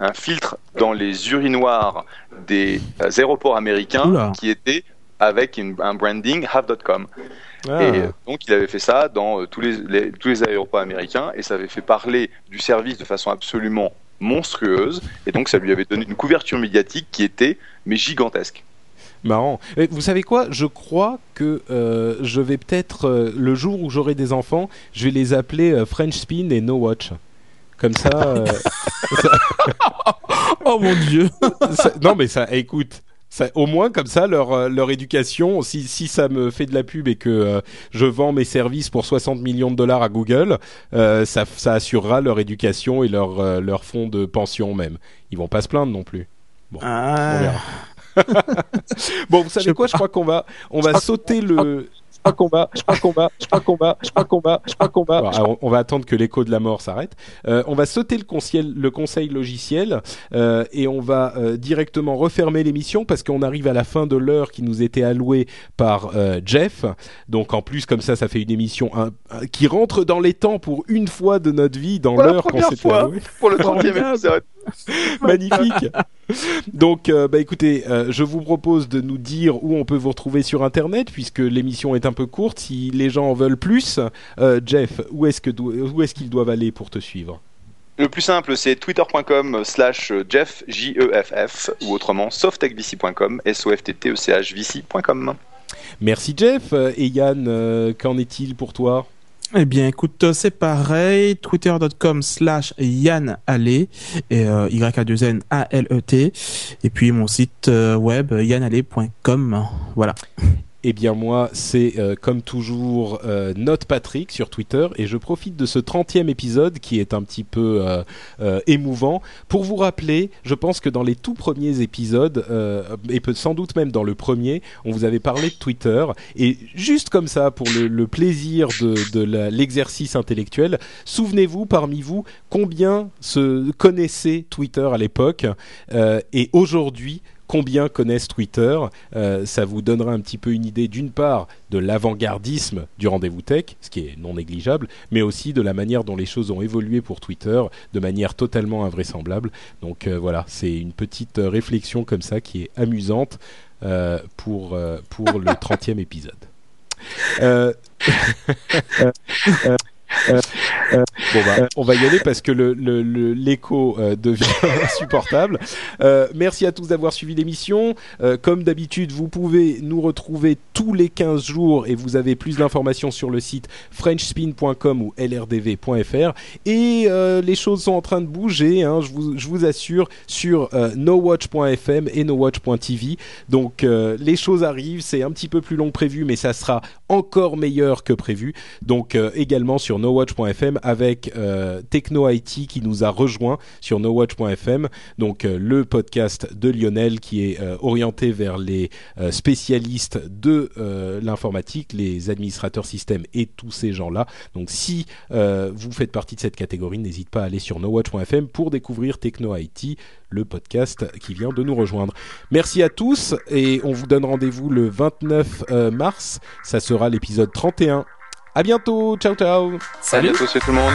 un filtre dans les urinoirs des aéroports américains Oula. qui était avec une- un branding have.com. Ah. Et euh, donc, il avait fait ça dans euh, tous, les, les- tous les aéroports américains et ça avait fait parler du service de façon absolument monstrueuse. Et donc, ça lui avait donné une couverture médiatique qui était, mais gigantesque. Marrant. Et vous savez quoi? Je crois que euh, je vais peut-être euh, le jour où j'aurai des enfants, je vais les appeler euh, French Spin et No Watch. Comme ça, euh, Oh mon dieu. ça- non mais ça, écoute, ça, au moins comme ça leur euh, leur éducation, si si ça me fait de la pub et que euh, je vends mes services pour 60 millions de dollars à Google, euh, ça ça assurera leur éducation et leur euh, leur fonds de pension même. Ils vont pas se plaindre non plus. On Ah. verra. bon, vous savez Je quoi? Je crois qu'on va, on va sauter le. Je crois qu'on va, je qu'on va, je crois qu'on va. Alors, on va attendre que l'écho de la mort s'arrête. Euh, on va sauter le conseil, le conseil logiciel euh, et on va euh, directement refermer l'émission parce qu'on arrive à la fin de l'heure qui nous était allouée par euh, Jeff. Donc en plus comme ça, ça fait une émission un- un- qui rentre dans les temps pour une fois de notre vie dans l'heure qu'on première s'était fois. allouée. Pour le 30e Formidable. épisode. Magnifique. Donc, euh, bah écoutez, euh, je vous propose de nous dire où on peut vous retrouver sur Internet, puisque l'émission est un peu courte. Si les gens en veulent plus, euh, Jeff, où est-ce que do- où est-ce qu'ils doivent aller pour te suivre? Le plus simple, c'est twitter.com slash Jeff, J-E-F-F, ou autrement softtechvc.com, S-O-F-T-T-E-C-H-V-C.com. Merci Jeff. Et Yann, qu'en est-il pour toi? Eh bien, écoute, euh, c'est pareil. Twitter.com slash Yann Allé, et euh, Y-A-2-N A-L-E-T. Et puis mon site euh, web, yannallé.com. Voilà. Eh bien moi, c'est euh, comme toujours euh, Note Patrick sur Twitter et je profite de ce 30e épisode qui est un petit peu euh, euh, émouvant pour vous rappeler, je pense que dans les tout premiers épisodes, et sans doute même dans le premier, on vous avait parlé de Twitter et juste comme ça, pour le, plaisir de, de l'exercice intellectuel, souvenez-vous parmi vous combien se connaissait Twitter à l'époque et aujourd'hui combien connaissent Twitter. Euh, ça vous donnera un petit peu une idée d'une part de l'avant-gardisme du rendez-vous tech, ce qui est non négligeable, mais aussi de la manière dont les choses ont évolué pour Twitter de manière totalement invraisemblable. Donc euh, voilà, c'est une petite euh, réflexion comme ça qui est amusante euh, pour, pour le 30e épisode. Euh, euh, euh, euh, bon bah, on va y aller parce que le le- le- l'écho devient insupportable. Merci à tous d'avoir suivi l'émission. Comme d'habitude, vous pouvez nous retrouver tous les 15 jours et vous avez plus d'informations sur le site frenchspin.com ou lrdv.fr. Et les choses sont en train de bouger, hein, je, vous, je vous assure, sur nowatch.fm et nowatch.tv. Donc les choses arrivent, c'est un petit peu plus long que prévu, mais ça sera encore meilleur que prévu. Donc également sur nowatch.fm avec euh, Techno IT qui nous a rejoint sur nowatch.fm. Donc euh, le podcast de Lionel qui est euh, orienté vers les euh, spécialistes de l'informatique, les administrateurs système et tous ces gens-là. Donc si vous faites partie de cette catégorie, n'hésitez pas à aller sur nowatch.fm pour découvrir Techno IT, le podcast qui vient de nous rejoindre. Merci à tous et on vous donne rendez-vous le 29 euh, mars. Ça sera l'épisode 31. À bientôt, ciao ciao. À bientôt, c'est tout le monde.